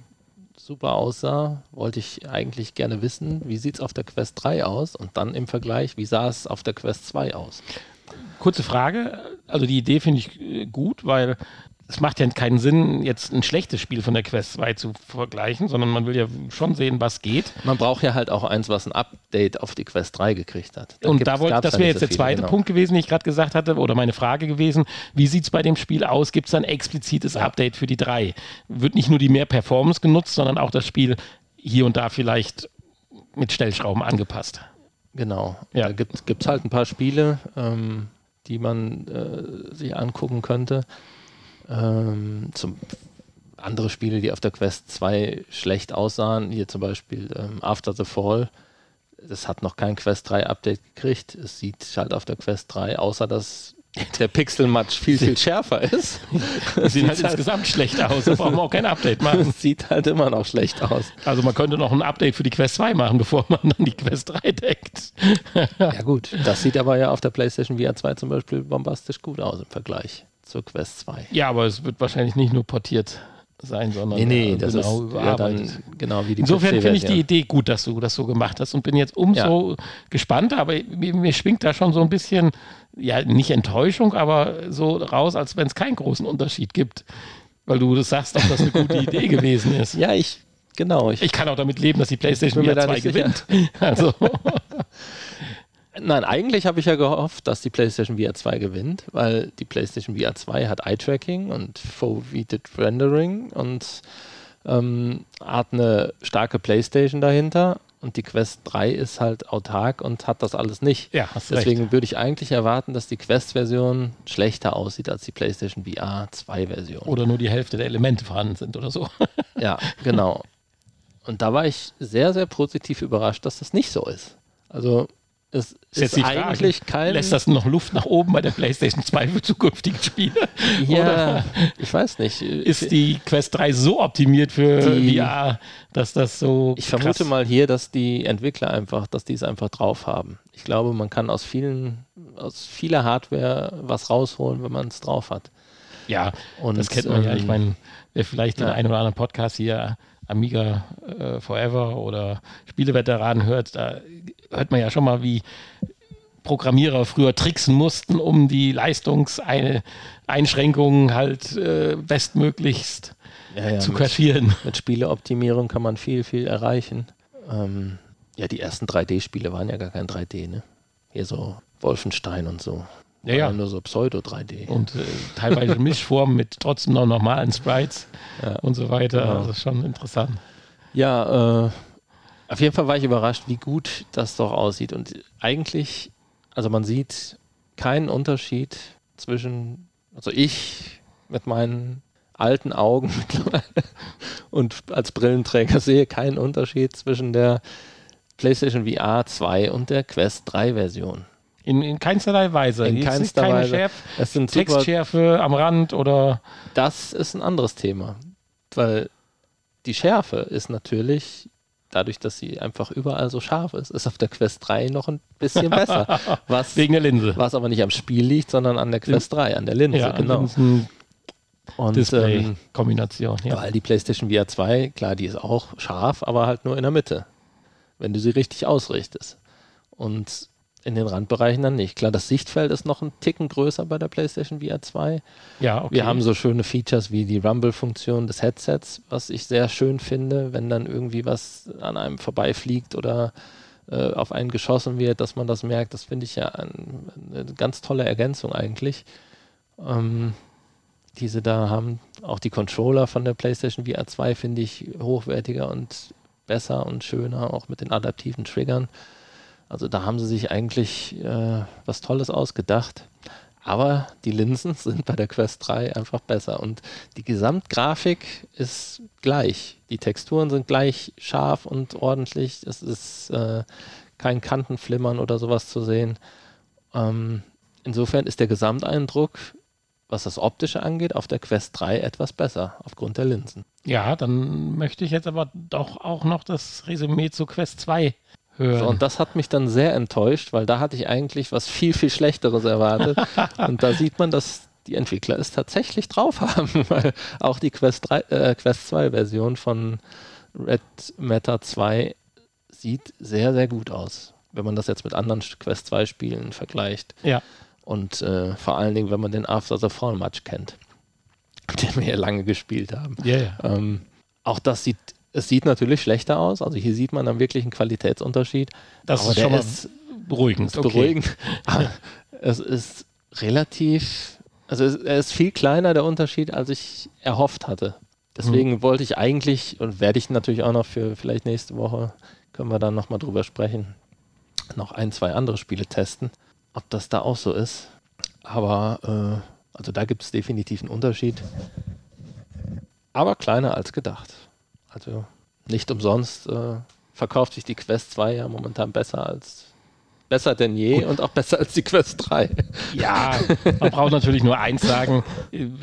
super aussah, wollte ich eigentlich gerne wissen, wie sieht es auf der Quest 3 aus und dann im Vergleich, wie sah es auf der Quest 2 aus kurze Frage. Also die Idee finde ich äh, gut, weil es macht ja keinen Sinn, jetzt ein schlechtes Spiel von der Quest 2 zu vergleichen, sondern man will ja schon sehen, was geht. Man braucht ja halt auch eins, was ein Update auf die Quest 3 gekriegt hat. Da und da wollte, das wäre jetzt so der zweite genau. Punkt gewesen, den ich gerade gesagt hatte, oder meine Frage gewesen, wie sieht es bei dem Spiel aus? Gibt es ein explizites ja. Update für die 3? Wird nicht nur die mehr Performance genutzt, sondern auch das Spiel hier und da vielleicht mit Stellschrauben angepasst? Genau. Ja. Da gibt es halt ein paar Spiele, ähm, die man äh, sich angucken könnte. Ähm, zum, andere Spiele, die auf der Quest 2 schlecht aussahen, hier zum Beispiel ähm, After the Fall, das hat noch kein Quest 3 Update gekriegt. Es sieht halt auf der Quest 3, außer dass der Pixelmatch viel, viel schärfer ist. Sieht halt, halt insgesamt schlecht aus. Da brauchen wir auch kein Update machen. Sieht halt immer noch schlecht aus. Also man könnte noch ein Update für die Quest 2 machen, bevor man dann die Quest 3 deckt. ja gut, das sieht aber ja auf der PlayStation VR 2 zum Beispiel bombastisch gut aus im Vergleich zur Quest 2. Ja, aber es wird wahrscheinlich nicht nur portiert sein, sondern nee, nee, das genau ist ja dann genau wie die Insofern finde ich die Idee gut, dass du das so gemacht hast und bin jetzt umso ja. gespannter, aber mir, mir, schwingt da schon so ein bisschen, ja, nicht Enttäuschung, aber so raus, als wenn es keinen großen Unterschied gibt. Weil du das sagst, ob das eine gute Idee gewesen ist. Ja, ich, genau. Ich, ich kann auch damit leben, dass die PlayStation VR 2 gewinnt. Also. Nein, eigentlich habe ich ja gehofft, dass die PlayStation VR 2 gewinnt, weil die PlayStation VR 2 hat Eye-Tracking und Foveated Rendering und ähm, hat eine starke PlayStation dahinter und die Quest 3 ist halt autark und hat das alles nicht. Ja, Deswegen recht. würde ich eigentlich erwarten, dass die Quest-Version schlechter aussieht als die PlayStation VR 2-Version. Oder nur die Hälfte der Elemente vorhanden sind oder so. ja, genau. Und da war ich sehr, sehr positiv überrascht, dass das nicht so ist. Also es ist jetzt die Frage, eigentlich kein. Lässt das noch Luft nach oben bei der PlayStation 2 für zukünftige Spiele? Ja, Oder ich weiß nicht. ist die Quest 3 so optimiert für Die- VR, dass das so. Ich vermute krass- mal hier, dass die Entwickler einfach, dass die es einfach drauf haben. Ich glaube, man kann aus vielen, aus vieler Hardware was rausholen, wenn man es drauf hat. Ja, Und, das kennt man ja. Ich ähm, meine, wer vielleicht den ja. einen oder anderen Podcast hier, Amiga äh, Forever oder Spieleveteranen hört, da hört man ja schon mal, wie Programmierer früher tricksen mussten, um die Leistungseinschränkungen halt äh, bestmöglichst Ja, ja, zu mit, kaschieren. mit Spieleoptimierung kann man viel, viel erreichen. Ähm, ja, die ersten 3D-Spiele waren ja gar kein 3D, ne? Hier so Wolfenstein und so. Ja, ja. War Nur so Pseudo-3D. Und äh, teilweise Mischformen mit trotzdem noch normalen Sprites Ja. und so weiter. Genau. Also Das ist schon interessant. Ja, äh, auf jeden Fall war ich überrascht, wie gut das doch aussieht. Und eigentlich, also man sieht keinen Unterschied zwischen, also ich mit meinen alten Augen und als Brillenträger sehe keinen Unterschied zwischen der PlayStation VR 2 und der Quest 3 Version. In, in keinsterlei Weise. In keinster keine Weise. Schärf, Es sind Textschärfe am Rand oder das ist ein anderes Thema, weil die Schärfe ist natürlich, dadurch, dass sie einfach überall so scharf ist, ist auf der Quest 3 noch ein bisschen besser. Was, wegen der Linse. was aber nicht am Spiel liegt, sondern an der Quest 3, an der Linse, ja, genau. genau. Und ähm, Display-Kombination. ja. weil die PlayStation VR 2, klar, die ist auch scharf, aber halt nur in der Mitte, wenn du sie richtig ausrichtest. Und in den Randbereichen dann nicht. Klar, das Sichtfeld ist noch ein Ticken größer bei der PlayStation VR 2. ja, okay. Wir haben so schöne Features wie die Rumble-Funktion des Headsets, was ich sehr schön finde, wenn dann irgendwie was an einem vorbeifliegt oder äh, auf einen geschossen wird, dass man das merkt. Das finde ich ja ein, eine ganz tolle Ergänzung eigentlich. Ähm, die sie da haben, auch die Controller von der PlayStation VR 2 finde ich hochwertiger und besser und schöner, auch mit den adaptiven Triggern. Also da haben sie sich eigentlich äh, was Tolles ausgedacht. Aber die Linsen sind bei der Quest 3 einfach besser. Und die Gesamtgrafik ist gleich. Die Texturen sind gleich scharf und ordentlich. Es ist äh, kein Kantenflimmern oder sowas zu sehen. Ähm, insofern ist der Gesamteindruck, was das Optische angeht, auf der Quest 3 etwas besser, aufgrund der Linsen. ja, dann möchte ich jetzt aber doch auch noch das Resümee zu Quest 2 hören. So, und das hat mich dann sehr enttäuscht, weil da hatte ich eigentlich was viel, viel Schlechteres erwartet. und da sieht man, dass die Entwickler es tatsächlich drauf haben, weil auch die Quest, 3, äh, Quest 2 Version von Red Matter 2 sieht sehr, sehr gut aus, wenn man das jetzt mit anderen Quest 2 Spielen vergleicht. ja, Und äh, vor allen Dingen, wenn man den After the Fall Match kennt, den wir ja lange gespielt haben. ja, ja. Ähm, auch das sieht, es sieht natürlich schlechter aus. Also hier sieht man dann wirklich einen Qualitätsunterschied. Das aber ist schon mal ist beruhigend. Okay. beruhigend. Es ist relativ, also es, er ist viel kleiner der Unterschied, als ich erhofft hatte. Deswegen Hm. wollte ich eigentlich und werde ich natürlich auch noch für vielleicht nächste Woche, können wir dann nochmal drüber sprechen, noch ein, zwei andere Spiele testen, ob das da auch so ist. Aber äh, also da gibt es definitiv einen Unterschied. Aber kleiner als gedacht. Also nicht umsonst äh, verkauft sich die Quest 2 ja momentan besser als besser denn je und auch besser als die Quest 3. Ja, man braucht natürlich nur eins sagen.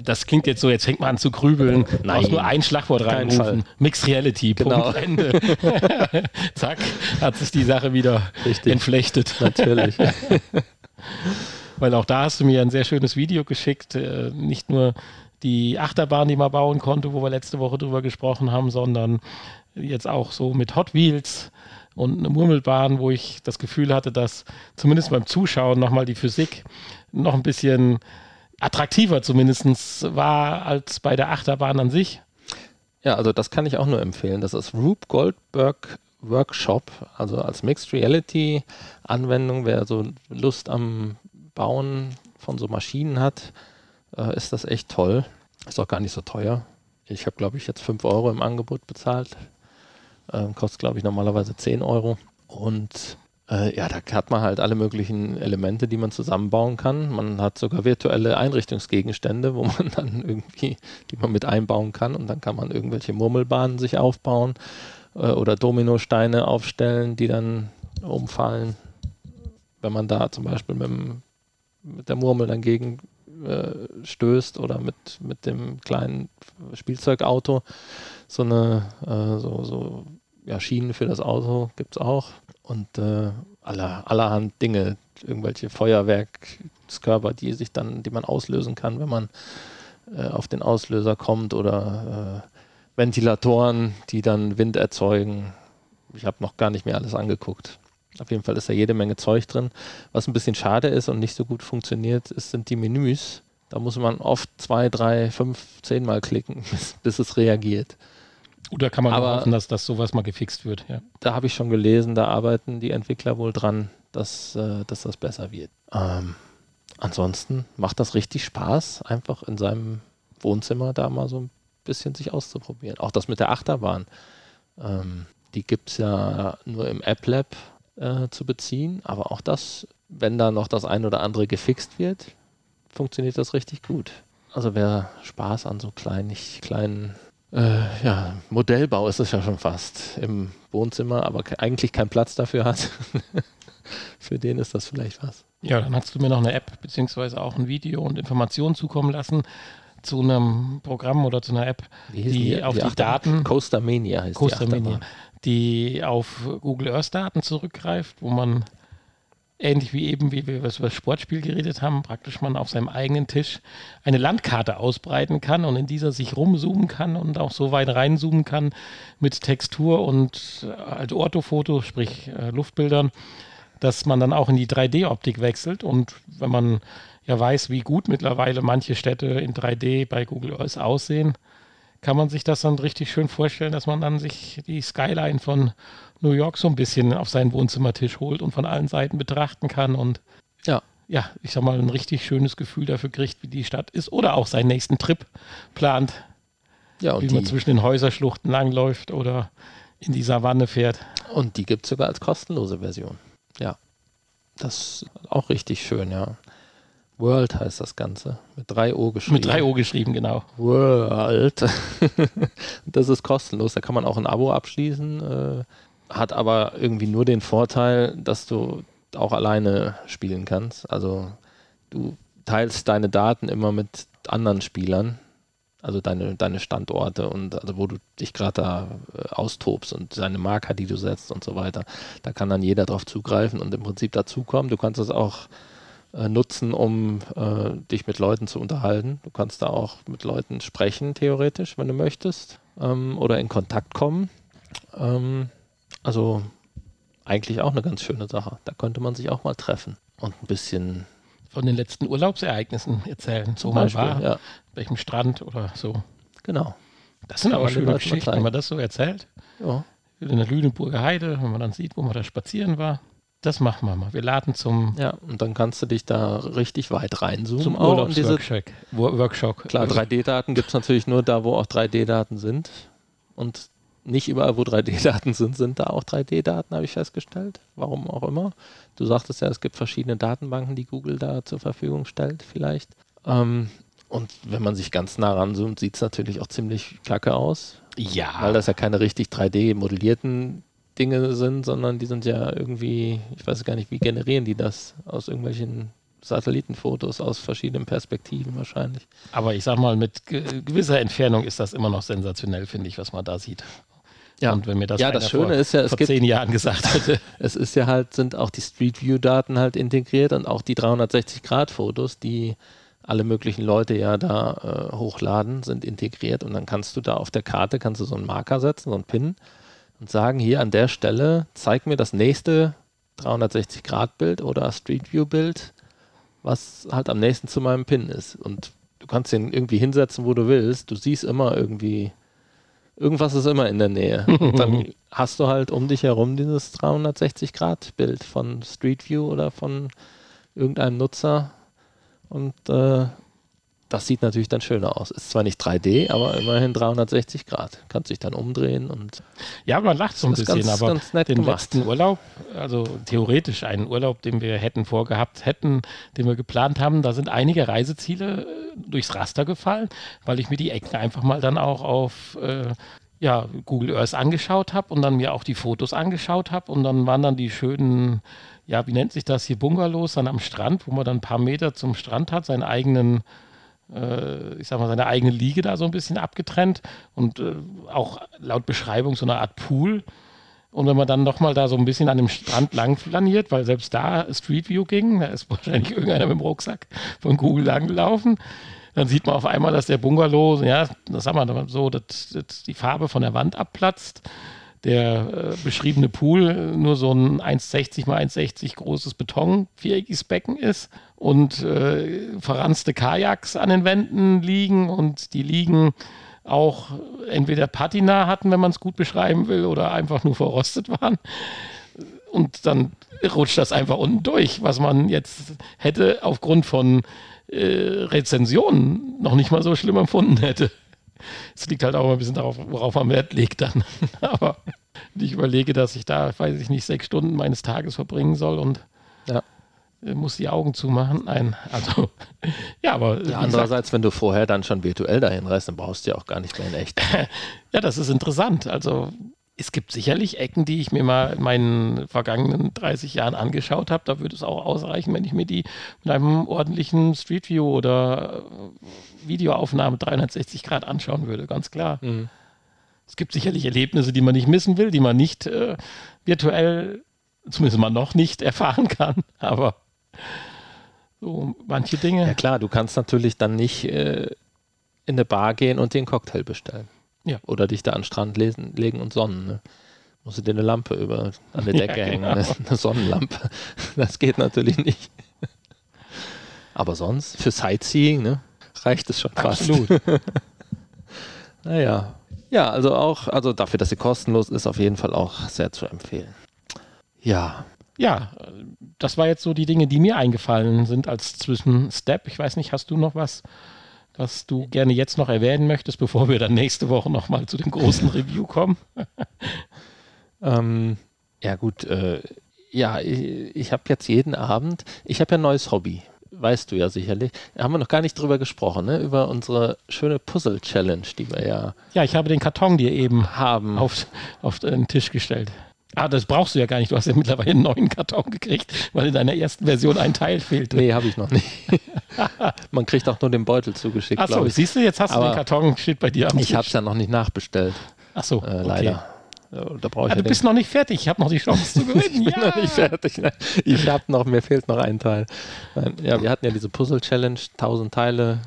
Das klingt jetzt so, jetzt fängt man an zu grübeln. Nein. brauchst nur ein Schlagwort reinrufen. Mixed Reality. Genau. Punkt, Ende. Zack, hat sich die Sache wieder Richtig. entflechtet. Natürlich. Weil auch da hast du mir ein sehr schönes Video geschickt. Äh, nicht nur die Achterbahn, die man bauen konnte, wo wir letzte Woche drüber gesprochen haben, sondern jetzt auch so mit Hot Wheels und eine Murmelbahn, wo ich das Gefühl hatte, dass zumindest beim Zuschauen nochmal die Physik noch ein bisschen attraktiver zumindest war als bei der Achterbahn an sich. Ja, also das kann ich auch nur empfehlen. Das ist Rube Goldberg Workshop, also als Mixed Reality Anwendung, wer so Lust am Bauen von so Maschinen hat, äh, ist das echt toll. Ist auch gar nicht so teuer. Ich habe, glaube ich, jetzt 5 Euro im Angebot bezahlt. Ähm, kostet, glaube ich, normalerweise 10 Euro. Und äh, ja, da hat man halt alle möglichen Elemente, die man zusammenbauen kann. Man hat sogar virtuelle Einrichtungsgegenstände, wo man dann irgendwie, die man mit einbauen kann. Und dann kann man irgendwelche Murmelbahnen sich aufbauen äh, oder Dominosteine aufstellen, die dann umfallen. wenn man da zum Beispiel mit, dem, mit der Murmel dagegen äh, stößt oder mit, mit dem kleinen Spielzeugauto. So eine äh, so, so ja, Schienen für das Auto gibt es auch. Und äh, aller, allerhand Dinge, irgendwelche Feuerwerkskörper, die sich dann, die man auslösen kann, wenn man äh, auf den Auslöser kommt oder äh, Ventilatoren, die dann Wind erzeugen. Ich habe noch gar nicht mehr alles angeguckt. Auf jeden Fall ist da jede Menge Zeug drin. Was ein bisschen schade ist und nicht so gut funktioniert, ist, sind die Menüs. Da muss man oft zwei, drei, fünf, zehn Mal klicken, bis, bis es reagiert. Oder kann man Aber hoffen, dass das sowas mal gefixt wird? Ja. Da habe ich schon gelesen, da arbeiten die Entwickler wohl dran, dass, äh, dass das besser wird. Ähm, ansonsten macht das richtig Spaß, einfach in seinem Wohnzimmer da mal so ein bisschen sich auszuprobieren. Auch das mit der Achterbahn. Ähm, die gibt es ja nur im App Lab äh, zu beziehen, aber auch das, wenn da noch das ein oder andere gefixt wird, funktioniert das richtig gut. Also wer Spaß an so kleinen, kleinen äh, ja, Modellbau ist es ja schon fast im Wohnzimmer, aber eigentlich keinen Platz dafür hat, für den ist das vielleicht was. Ja, dann hast du mir noch eine App beziehungsweise auch ein Video und Informationen zukommen lassen zu einem Programm oder zu einer App, die, die, auf die die? Daten Coaster Mania heißt Coaster die auf Google Earth Daten zurückgreift, wo man ähnlich wie eben, wie wir über das Sportspiel geredet haben, praktisch man auf seinem eigenen Tisch eine Landkarte ausbreiten kann und in dieser sich rumzoomen kann und auch so weit reinzoomen kann mit Textur und äh, halt Orthofoto, sprich äh, Luftbildern, dass man dann auch in die 3D-Optik wechselt. Und wenn man ja weiß, wie gut mittlerweile manche Städte in 3D bei Google Earth aussehen, kann man sich das dann richtig schön vorstellen, dass man dann sich die Skyline von New York so ein bisschen auf seinen Wohnzimmertisch holt und von allen Seiten betrachten kann und Ja. ja, ich sag mal, ein richtig schönes Gefühl dafür kriegt, wie die Stadt ist oder auch seinen nächsten Trip plant, Ja, wie und man die, zwischen den Häuserschluchten langläuft oder in die Savanne fährt. und die gibt es sogar als kostenlose Version. Ja. Das ist auch richtig schön, ja. World heißt das Ganze. Mit drei O geschrieben. Mit drei O geschrieben, genau. World. das ist kostenlos. Da kann man auch ein Abo abschließen. Äh, hat aber irgendwie nur den Vorteil, dass du auch alleine spielen kannst. Also du teilst deine Daten immer mit anderen Spielern. Also deine, deine Standorte und also wo du dich gerade da äh, austobst und deine Marker, die du setzt und so weiter. Da kann dann jeder drauf zugreifen und im Prinzip dazukommen. Du kannst es auch äh, nutzen, um äh, dich mit Leuten zu unterhalten. Du kannst da auch mit Leuten sprechen, theoretisch, wenn du möchtest, ähm, oder in Kontakt kommen. Ähm, also eigentlich auch eine ganz schöne Sache. Da könnte man sich auch mal treffen und ein bisschen Von den letzten Urlaubsereignissen erzählen, wo zum man Beispiel, war, ja, welchem Strand oder so. genau. Das sind aber schöne Leuten mal Geschichten, wenn man das so erzählt. Ja. In der Lüneburger Heide, wenn man dann sieht, wo man da spazieren war. Das machen wir mal. Wir laden zum, ja, und dann kannst du dich da richtig weit reinzoomen. zum Urlaubsworkshop. Wo- Workshop. Klar, 3D-Daten gibt es natürlich nur da, wo auch 3D-Daten sind. Und nicht überall, wo 3D-Daten sind, sind da auch 3D-Daten, habe ich festgestellt. Warum auch immer. Du sagtest ja, es gibt verschiedene Datenbanken, die Google da zur Verfügung stellt, vielleicht. Ähm, und wenn man sich ganz nah ranzoomt, sieht es natürlich auch ziemlich kacke aus, Ja, weil das ja keine richtig 3D-modellierten Dinge sind, sondern die sind ja irgendwie, ich weiß gar nicht, wie generieren die das aus irgendwelchen Satellitenfotos aus verschiedenen Perspektiven wahrscheinlich. aber ich sag mal, mit ge gewisser Entfernung ist das immer noch sensationell, finde ich, was man da sieht. Ja. Und wenn mir das Ja, das Schöne vor, ist ja, es vor gibt zehn Jahren gesagt hätte, Es ist ja halt, sind auch die Street View-Daten halt integriert und auch die 360-Grad-Fotos, die alle möglichen Leute ja da äh, hochladen, sind integriert und dann kannst du da auf der Karte, kannst du so einen Marker setzen, so einen Pin und sagen, hier an der Stelle, zeig mir das nächste 360-Grad-Bild oder Street View-Bild, was halt am nächsten zu meinem Pin ist. Und du kannst den irgendwie hinsetzen, wo du willst. Du siehst immer irgendwie, irgendwas ist immer in der Nähe. Und dann hast du halt um dich herum dieses 360-Grad-Bild von Street View oder von irgendeinem Nutzer. Und äh, das sieht natürlich dann schöner aus. Ist zwar nicht 3D, aber immerhin 360 Grad. Kannst dich dann umdrehen und ja, man lacht so ein bisschen, ganz- aber ganz den gemacht. letzten Urlaub, also theoretisch einen Urlaub, den wir hätten vorgehabt hätten, den wir geplant haben, da sind einige Reiseziele äh, durchs Raster gefallen, weil ich mir die Ecken einfach mal dann auch auf äh, ja, Google Earth angeschaut habe und dann mir auch die Fotos angeschaut habe und dann waren dann die schönen, ja, wie nennt sich das hier, Bungalows dann am Strand, wo man dann ein paar Meter zum Strand hat, seinen eigenen, ich sag mal, seine eigene Liege da so ein bisschen abgetrennt und äh, auch laut Beschreibung so eine Art Pool. Und wenn man dann nochmal da so ein bisschen an dem Strand lang flaniert, weil selbst da Street View ging, da ist wahrscheinlich irgendeiner mit dem Rucksack von Google langgelaufen, dann sieht man auf einmal, dass der Bungalow, ja, das sagen wir so, dass, dass die Farbe von der Wand abplatzt. Der äh, beschriebene Pool nur so ein 1,60 mal 1,60 großes Beton, Becken ist und äh, verranzte Kajaks an den Wänden liegen und die liegen auch entweder Patina hatten, wenn man es gut beschreiben will, oder einfach nur verrostet waren. Und dann rutscht das einfach unten durch, was man jetzt hätte aufgrund von äh, Rezensionen noch nicht mal so schlimm empfunden hätte. Es liegt halt auch ein bisschen darauf, worauf man Wert legt dann. Aber ich überlege, dass ich da, weiß ich nicht, sechs Stunden meines Tages verbringen soll und ja. Äh, muss die Augen zumachen. Nein, also ja, aber. Ja, andererseits, gesagt, wenn du vorher dann schon virtuell dahin reist, dann brauchst du ja auch gar nicht mehr in echt. ja, das ist interessant. Also es gibt sicherlich Ecken, die ich mir mal in meinen vergangenen 30 Jahren angeschaut habe. Da würde es auch ausreichen, wenn ich mir die mit einem ordentlichen Street View oder äh, Videoaufnahme 360 Grad anschauen würde, ganz klar. Mhm. Es gibt sicherlich Erlebnisse, die man nicht missen will, die man nicht äh, virtuell, zumindest mal noch nicht erfahren kann. Aber so manche Dinge. Ja klar, du kannst natürlich dann nicht äh, in eine Bar gehen und den Cocktail bestellen. Ja. Oder dich da an den Strand lesen, legen und sonnen. Ne? Musst du dir eine Lampe über an der Decke ja, hängen, genau. eine, eine Sonnenlampe. Das geht natürlich nicht. Aber sonst, für Sightseeing, ne, reicht es schon fast. Absolut. naja. Ja, also auch, also dafür, dass sie kostenlos ist, auf jeden Fall auch sehr zu empfehlen. Ja. Ja, das war jetzt so die Dinge, die mir eingefallen sind als Zwischenstep. Ich weiß nicht, hast du noch was was du gerne jetzt noch erwähnen möchtest, bevor wir dann nächste Woche nochmal zu dem großen Review kommen? ähm, ja gut, äh, ja, ich, ich habe jetzt jeden Abend, ich habe ja ein neues Hobby, weißt du ja sicherlich. Haben wir noch gar nicht drüber gesprochen, ne? über unsere schöne Puzzle-Challenge, die wir ja... Ja, ich habe den Karton dir eben haben auf, auf den Tisch gestellt. Ah, das brauchst du ja gar nicht. Du hast ja mittlerweile einen neuen Karton gekriegt, weil in deiner ersten Version ein Teil fehlte. Nee, habe ich noch nicht. Man kriegt auch nur den Beutel zugeschickt. Achso, siehst du, jetzt hast Aber du den Karton, steht bei dir am Ich habe es ja noch nicht nachbestellt. Achso, äh, leider. Da ich ja, du bist noch nicht fertig. Ich habe noch die Chance zu gewinnen. ich bin ja. noch nicht fertig. Ich habe noch, mir fehlt noch ein Teil. Ja, wir hatten ja diese Puzzle-Challenge, 1000 Teile.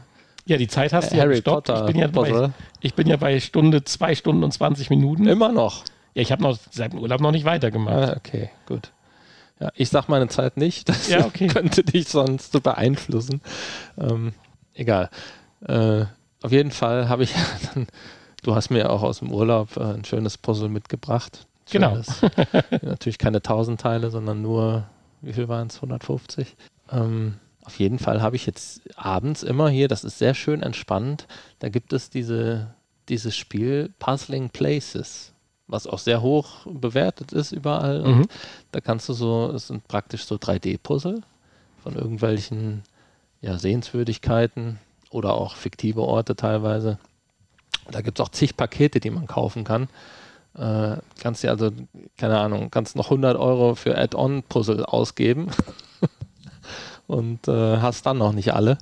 Ja, die Zeit hast du ja gestoppt. Ich bin ja, bei, ich bin ja bei Stunde, zwei Stunden und 20 Minuten. Immer noch. Ja, ich habe noch seit dem Urlaub noch nicht weitergemacht. Ah, okay, gut. Ja, ich sag meine Zeit nicht. Das ja, okay. könnte dich sonst so beeinflussen. Ähm, egal. Äh, auf jeden Fall habe ich dann, du hast mir auch aus dem Urlaub äh, ein schönes Puzzle mitgebracht. Genau. natürlich keine 1000 Teile, sondern nur, wie viel waren es? 150. Ähm, auf jeden Fall habe ich jetzt abends immer hier, das ist sehr schön entspannt, da gibt es diese, dieses Spiel Puzzling Places was auch sehr hoch bewertet ist überall. Mhm. da kannst du so, es sind praktisch so 3D-Puzzle von irgendwelchen ja, Sehenswürdigkeiten oder auch fiktive Orte teilweise. Da gibt es auch zig Pakete, die man kaufen kann. Äh, kannst dir also, keine Ahnung, kannst noch 100 Euro für Add-on-Puzzle ausgeben und äh, hast dann noch nicht alle.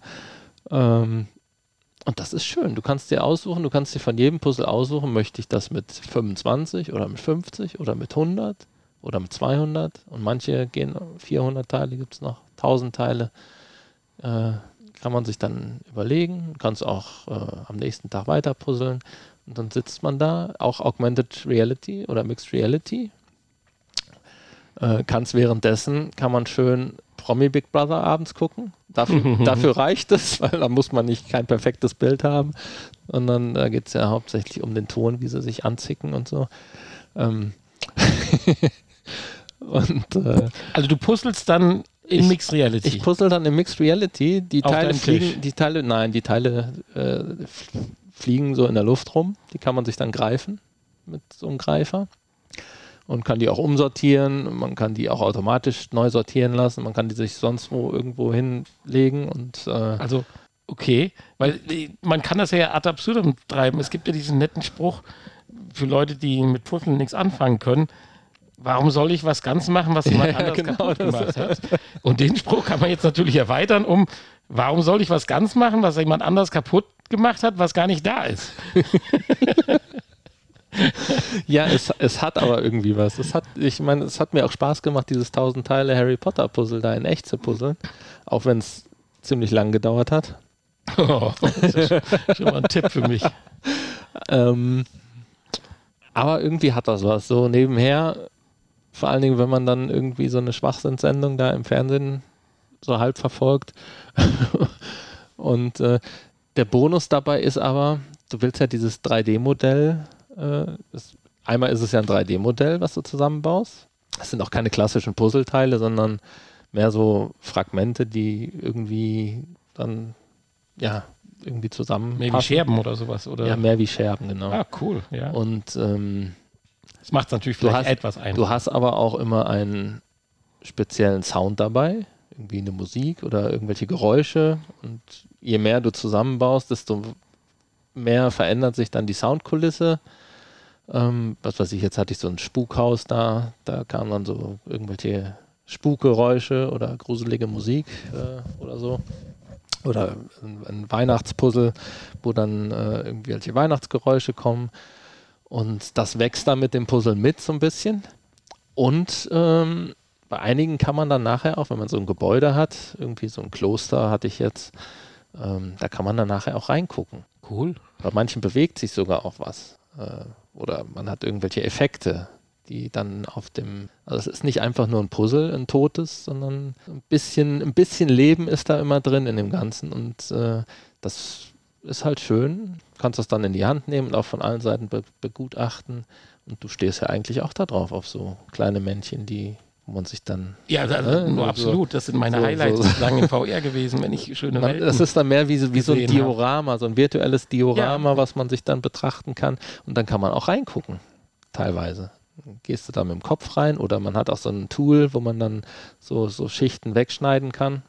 Ähm, und das ist schön. Du kannst dir aussuchen, du kannst dir von jedem Puzzle aussuchen, möchte ich das mit 25 oder mit 50 oder mit 100 oder mit 200. Und manche gehen 400 Teile, gibt es noch 1000 Teile. Äh, kann man sich dann überlegen, kannst auch äh, am nächsten Tag weiter puzzeln. Und dann sitzt man da, auch Augmented Reality oder Mixed Reality. Äh, kannst währenddessen, kann man schön Promi Big Brother abends gucken. Dafür, dafür reicht es, weil da muss man nicht kein perfektes Bild haben, sondern da geht es ja hauptsächlich um den Ton, wie sie sich anzicken und so. Ähm und, äh, also du puzzelst dann in Mixed Reality. Ich puzzle dann in Mixed Reality. Die Auf Teile fliegen, die Teile, nein, die Teile äh, fliegen so in der Luft rum. Die kann man sich dann greifen mit so einem Greifer und kann die auch umsortieren. Man kann die auch automatisch neu sortieren lassen. Man kann die sich sonst wo irgendwo hinlegen und äh also okay, weil man kann das ja ad absurdum treiben. Es gibt ja diesen netten Spruch, für Leute, die mit Puzzeln nichts anfangen können, warum soll ich was ganz machen, was jemand Ja, anders genau gemacht hat? Und den Spruch kann man jetzt natürlich erweitern um, warum soll ich was ganz machen, was jemand anders kaputt gemacht hat, was gar nicht da ist? Ja, es, es hat aber irgendwie was. Es hat, ich meine, es hat mir auch Spaß gemacht, dieses 1000 Teile Harry Potter Puzzle da in echt zu puzzeln. Auch wenn es ziemlich lang gedauert hat. Oh, das ist schon mal ein Tipp für mich. Ähm, aber irgendwie hat das was. So nebenher, vor allen Dingen, wenn man dann irgendwie so eine Schwachsinnssendung da im Fernsehen so halb verfolgt. Und äh, der Bonus dabei ist aber, du willst ja dieses 3D-Modell, äh, das- einmal ist es ja ein 3D-Modell, was du zusammenbaust. Das sind auch keine klassischen Puzzleteile, sondern mehr so Fragmente, die irgendwie dann ja irgendwie zusammenpassen. Mehr wie Scherben oder sowas. Oder? Ja, mehr wie Scherben, genau. ah, cool. Ja. Und ähm, Das macht es natürlich vielleicht hast- etwas einfacher. du hast aber auch immer einen speziellen Sound dabei, irgendwie eine Musik oder irgendwelche Geräusche. Und je mehr du zusammenbaust, desto mehr verändert sich dann die Soundkulisse. Ähm, was weiß ich, jetzt hatte ich so ein Spukhaus da, da kamen dann so irgendwelche Spukgeräusche oder gruselige Musik äh, oder so. Oder ein, ein Weihnachtspuzzle, wo dann äh, irgendwelche Weihnachtsgeräusche kommen. Und das wächst dann mit dem Puzzle mit so ein bisschen. Und ähm, bei einigen kann man dann nachher auch, wenn man so ein Gebäude hat, irgendwie so ein Kloster hatte ich jetzt, ähm, da kann man dann nachher auch reingucken. cool. Bei manchen bewegt sich sogar auch was. Äh, oder man hat irgendwelche Effekte, die dann auf dem. Also es ist nicht einfach nur ein Puzzle, ein totes, sondern ein bisschen, ein bisschen Leben ist da immer drin in dem Ganzen. Und äh, das ist halt schön. Du kannst das dann in die Hand nehmen und auch von allen Seiten be begutachten. Und du stehst ja eigentlich auch da drauf, auf so kleine Männchen, die man sich dann Ja, da, Ne? So- absolut. Das sind meine so- Highlights so- bislang in VR gewesen, wenn ich schöne Welten. das ist dann mehr wie, so- wie so ein. Diorama, so ein virtuelles Diorama, Ja. was man sich dann betrachten kann. Und dann kann man auch reingucken, teilweise. Gehst du da mit dem Kopf rein oder man hat auch so ein Tool, wo man dann so, so Schichten wegschneiden kann.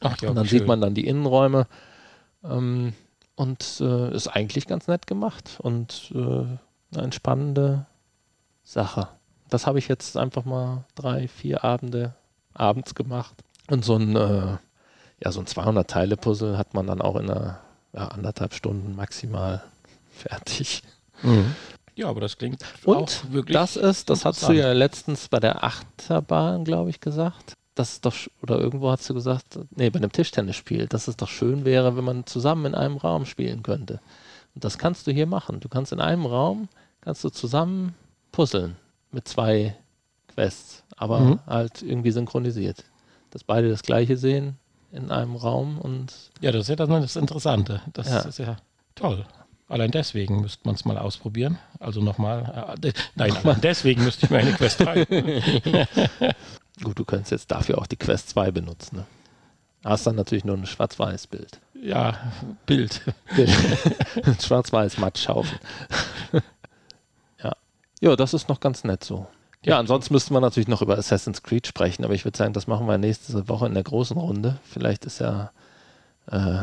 Ach ja, und dann wie sieht schön. man dann die Innenräume. Ähm, und äh, ist eigentlich ganz nett gemacht und äh, eine entspannende Sache. Das habe ich jetzt einfach mal drei, vier Abende abends gemacht. Und so ein, äh, ja, so ein 200-Teile-Puzzle hat man dann auch in einer ja, anderthalb Stunden maximal fertig. Mhm. Ja, aber das klingt Und auch wirklich. das ist, das hast du ja letztens bei der Achterbahn, glaube ich, gesagt. Das ist doch, sch- oder irgendwo hast du gesagt, nee, bei einem Tischtennisspiel, dass es doch schön wäre, wenn man zusammen in einem Raum spielen könnte. Und das kannst du hier machen. Du kannst in einem Raum, kannst du zusammen puzzeln mit zwei Quests, aber Mhm. halt irgendwie synchronisiert. Dass beide das gleiche sehen in einem Raum und Ja, das ist ja dann das Interessante. Das Ja. ist ja toll. Allein deswegen müsste man es mal ausprobieren. Also nochmal. Äh, nein, allein deswegen müsste ich mir eine Quest rein. gut, du könntest jetzt dafür auch die Quest 2 benutzen. Ne? Hast dann natürlich nur ein Schwarz-Weiß-Bild. ja, Bild. Ein Schwarz-Weiß-Matschhaufen. ja. Ja, das ist noch ganz nett so. Ja, ansonsten müsste man natürlich noch über Assassin's Creed sprechen, aber ich würde sagen, das machen wir nächste Woche in der großen Runde. Vielleicht ist ja äh,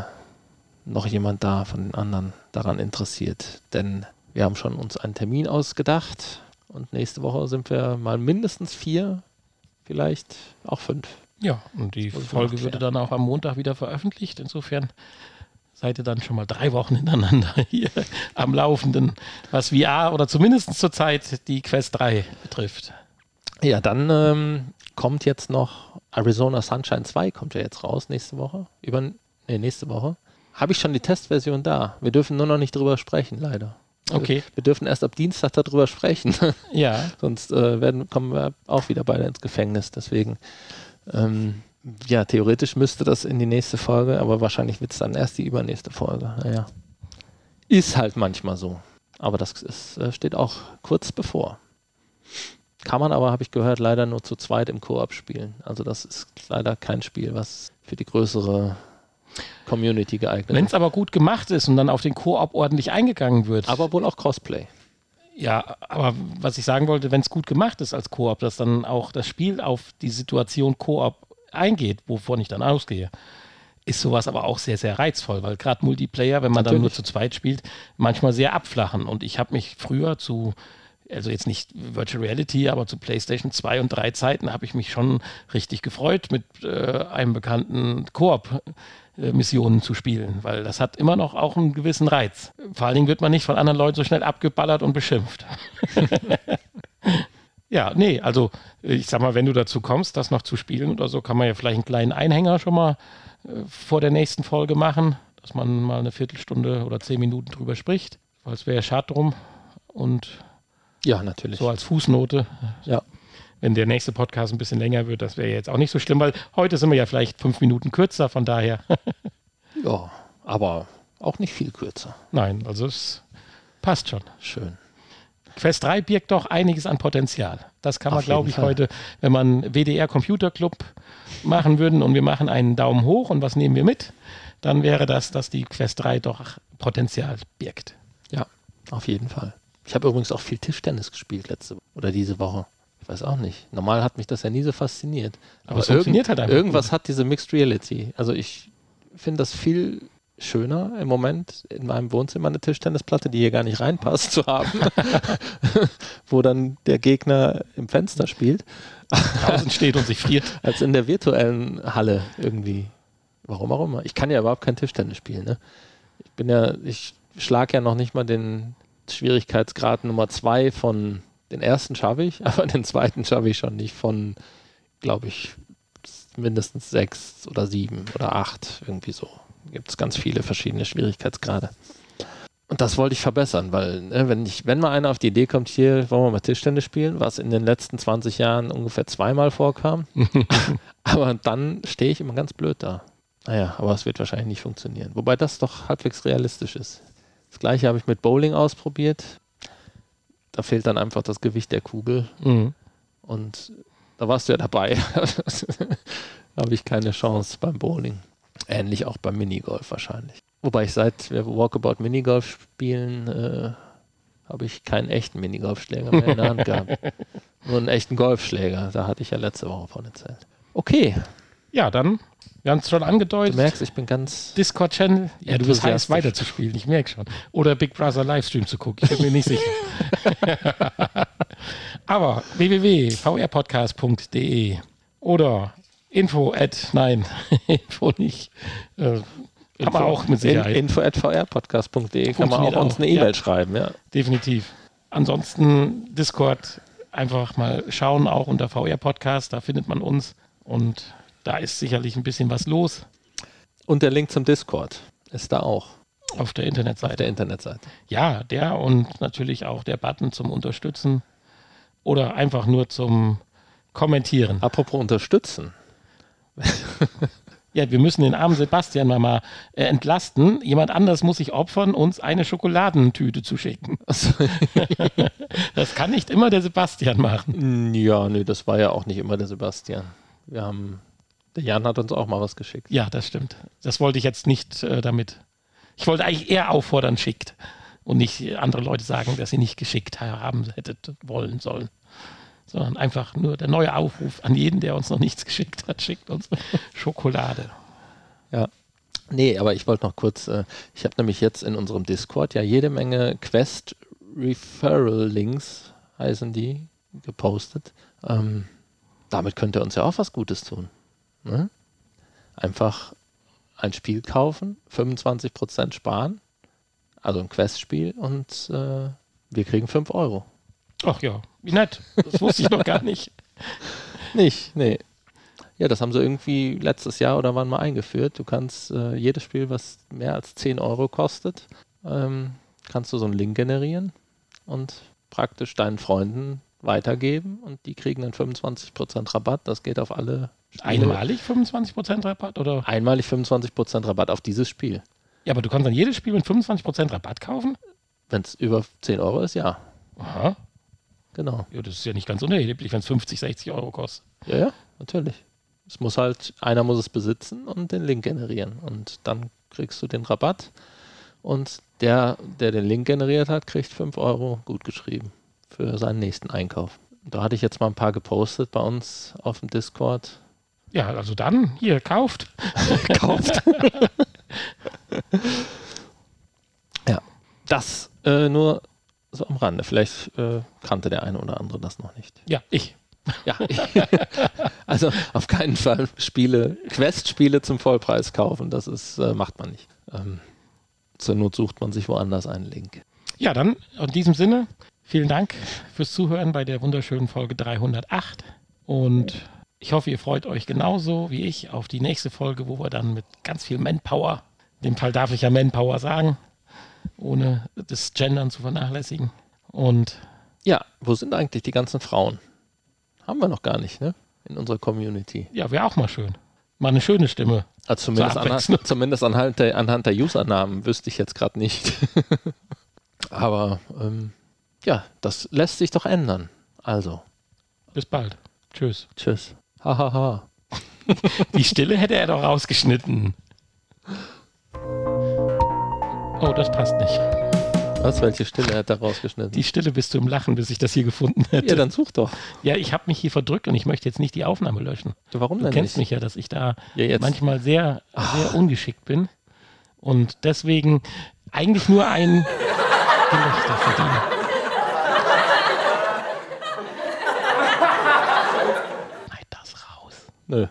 noch jemand da von den anderen daran interessiert, denn wir haben schon uns einen Termin ausgedacht und nächste Woche sind wir mal mindestens vier, vielleicht auch fünf. Ja, und die Folge würde dann auch am Montag wieder veröffentlicht. Insofern seid ihr dann schon mal drei Wochen hintereinander hier am Laufenden, was VR oder zumindest zurzeit die Quest 3 betrifft. Ja, dann ähm, kommt jetzt noch Arizona Sunshine 2 kommt ja jetzt raus nächste Woche. Über, nee, nächste Woche. Habe ich schon die Testversion da. Wir dürfen nur noch nicht drüber sprechen, leider. Okay. Wir dürfen erst ab Dienstag darüber sprechen. Ja, Sonst äh, werden, kommen wir auch wieder beide ins Gefängnis. Deswegen, ähm, ja, theoretisch müsste das in die nächste Folge, aber wahrscheinlich wird es dann erst die übernächste Folge. Naja. Ist halt manchmal so. Aber das ist, äh, steht auch kurz bevor. Kann man aber, habe ich gehört, leider nur zu zweit im Koop spielen. Also das ist leider kein Spiel, was für die größere Community geeignet wenn ist. es aber gut gemacht ist und dann auf den Koop ordentlich eingegangen wird. Aber wohl auch Crossplay. Ja, aber was ich sagen wollte, wenn es gut gemacht ist als Koop, dass dann auch das Spiel auf die Situation Koop eingeht, wovon ich dann ausgehe, ist sowas aber auch sehr, sehr reizvoll, weil gerade Multiplayer, wenn man Natürlich. dann nur zu zweit spielt, manchmal sehr abflachen. Und ich habe mich früher zu, also jetzt nicht Virtual Reality, aber zu PlayStation 2 und 3 Zeiten habe ich mich schon richtig gefreut, mit äh, einem bekannten Koop. Missionen zu spielen, weil das hat immer noch auch einen gewissen Reiz. Vor allen Dingen wird man nicht von anderen Leuten so schnell abgeballert und beschimpft. ja, nee, also ich sag mal, wenn du dazu kommst, das noch zu spielen oder so, kann man ja vielleicht einen kleinen Einhänger schon mal vor der nächsten Folge machen, dass man mal eine Viertelstunde oder zehn Minuten drüber spricht, weil es wäre schade drum. Und ja, natürlich. So als Fußnote. Ja. Wenn der nächste Podcast ein bisschen länger wird, das wäre jetzt auch nicht so schlimm, weil heute sind wir ja vielleicht fünf Minuten kürzer, von daher. ja, aber auch nicht viel kürzer. Nein, also es passt schon. Schön. Quest 3 birgt doch einiges an Potenzial. Das kann man, glaube ich, Fall. heute, wenn man WDR Computer Club machen würden und wir machen einen Daumen hoch und was nehmen wir mit, dann wäre das, dass die Quest 3 doch Potenzial birgt. Ja, auf jeden Fall. Ich habe übrigens auch viel Tischtennis gespielt letzte oder diese Woche. Ich weiß auch nicht. Normal hat mich das ja nie so fasziniert. Aber, Aber es funktioniert halt einfach. Irgendwas gut. hat diese Mixed Reality. Also ich finde das viel schöner im Moment in meinem Wohnzimmer eine Tischtennisplatte, die hier gar nicht reinpasst, zu haben, wo dann der Gegner im Fenster spielt. Draußen steht und sich friert. Als in der virtuellen Halle irgendwie. Warum auch immer. Ich kann ja überhaupt kein Tischtennis spielen. Ne? Ich bin ja, ich schlage ja noch nicht mal den Schwierigkeitsgrad Nummer zwei von den ersten schaffe ich, aber den zweiten schaffe ich schon nicht von, glaube ich, mindestens sechs oder sieben oder acht, irgendwie so gibt es ganz viele verschiedene Schwierigkeitsgrade. Und das wollte ich verbessern, weil ne, wenn, ich, wenn mal einer auf die Idee kommt, hier wollen wir mal Tischtennis spielen, was in den letzten 20 Jahren ungefähr zweimal vorkam, aber dann stehe ich immer ganz blöd da. Naja, aber es wird wahrscheinlich nicht funktionieren. Wobei das doch halbwegs realistisch ist. Das gleiche habe ich mit Bowling ausprobiert. Da fehlt dann einfach das Gewicht der Kugel. Mhm. Und da warst du ja dabei. da habe ich keine Chance beim Bowling. Ähnlich auch beim Minigolf wahrscheinlich. Wobei ich seit wir Walkabout Minigolf spielen, äh, habe ich keinen echten Minigolfschläger mehr in der Hand gehabt. Nur einen echten Golfschläger. Da hatte ich ja letzte Woche von erzählt. Okay. Ja, dann, wir haben es schon angedeutet. Du merkst, ich bin ganz. Discord-Channel. Ja, du bist heiß weiterzuspielen, ich merke schon. Oder Big Brother Livestream zu gucken, ich bin mir nicht sicher. Aber www.vrpodcast.de oder info at, nein, info nicht. Äh, kann man auch mit Sicherheit. Info at vrpodcast.de kann man auch uns eine E-Mail ja. schreiben, ja. Definitiv. Ansonsten Discord einfach mal schauen, auch unter VR Podcast, da findet man uns und da ist sicherlich ein bisschen was los. Und der Link zum Discord ist da auch. Auf der Internetseite. Auf der Internetseite. Ja, der und natürlich auch der Button zum Unterstützen oder einfach nur zum Kommentieren. Apropos Unterstützen. Ja, wir müssen den armen Sebastian mal, mal äh, entlasten. Jemand anders muss sich opfern, uns eine Schokoladentüte zu schicken. das kann nicht immer der Sebastian machen. Ja, nee, das war ja auch nicht immer der Sebastian. Wir haben, der Jan hat uns auch mal was geschickt. Ja, das stimmt. Das wollte ich jetzt nicht äh, damit. Ich wollte eigentlich eher auffordern, schickt. Und nicht andere Leute sagen, dass sie nicht geschickt haben hättet wollen sollen sondern einfach nur der neue Aufruf an jeden, der uns noch nichts geschickt hat, schickt uns Schokolade. Ja. Nee, aber ich wollte noch kurz, äh, ich habe nämlich jetzt in unserem Discord ja jede Menge Quest Referral Links, heißen die, gepostet. Ähm, damit könnt ihr uns ja auch was Gutes tun. Ne? Einfach ein Spiel kaufen, 25% sparen, also ein Quest-Spiel und äh, wir kriegen 5 Euro. Ach ja, wie nett. Das wusste ich noch gar nicht. Nicht, nee. Ja, das haben sie irgendwie letztes Jahr oder wann mal eingeführt. Du kannst äh, jedes Spiel, was mehr als 10 Euro kostet, ähm, kannst du so einen Link generieren und praktisch deinen Freunden weitergeben und die kriegen dann 25% Rabatt. Das geht auf alle Spiele. Einmalig 25% Rabatt oder? Einmalig 25% Rabatt auf dieses Spiel. Ja, aber du kannst dann jedes Spiel mit 25% Rabatt kaufen? Wenn es über 10 Euro ist, ja. Aha. Genau. Ja, das ist ja nicht ganz unerheblich, wenn es 50, 60 Euro kostet. Ja, ja, natürlich. Es muss halt, einer muss es besitzen und den Link generieren. Und dann kriegst du den Rabatt. Und der, der den Link generiert hat, kriegt 5 Euro gut geschrieben für seinen nächsten Einkauf. Da hatte ich jetzt mal ein paar gepostet bei uns auf dem Discord. Ja, also dann, hier, kauft. kauft. ja, das äh, nur so am Rande. Vielleicht äh, kannte der eine oder andere das noch nicht. Ja, ich. Ja, also auf keinen Fall Spiele, Quest-Spiele zum Vollpreis kaufen. Das ist, äh, macht man nicht. Ähm, zur Not sucht man sich woanders einen Link. Ja, dann in diesem Sinne, vielen Dank fürs Zuhören bei der wunderschönen Folge 308. Und ich hoffe, ihr freut euch genauso wie ich auf die nächste Folge, wo wir dann mit ganz viel Manpower, in dem Fall darf ich ja Manpower sagen, ohne das Gendern zu vernachlässigen. Und ja, wo sind eigentlich die ganzen Frauen? Haben wir noch gar nicht, ne? In unserer Community. Ja, wäre auch mal schön. Mal eine schöne Stimme. Also zumindest, anhand, zumindest anhand, der, anhand der Usernamen wüsste ich jetzt gerade nicht. Aber ähm, ja, das lässt sich doch ändern. Also. Bis bald. Tschüss. Tschüss. Hahaha. Ha, ha. Die Stille hätte er doch rausgeschnitten. Oh, das passt nicht. Was? Welche Stille hat er rausgeschnitten? Die Stille bis zum Lachen, bis ich das hier gefunden hätte. Ja, dann such doch. Ja, ich habe mich hier verdrückt und ich möchte jetzt nicht die Aufnahme löschen. Warum denn Du kennst nicht? mich ja, dass ich da Ja, manchmal sehr, sehr ungeschickt bin und deswegen eigentlich nur ein Gelächter verdiene. Schneid das raus. Nö.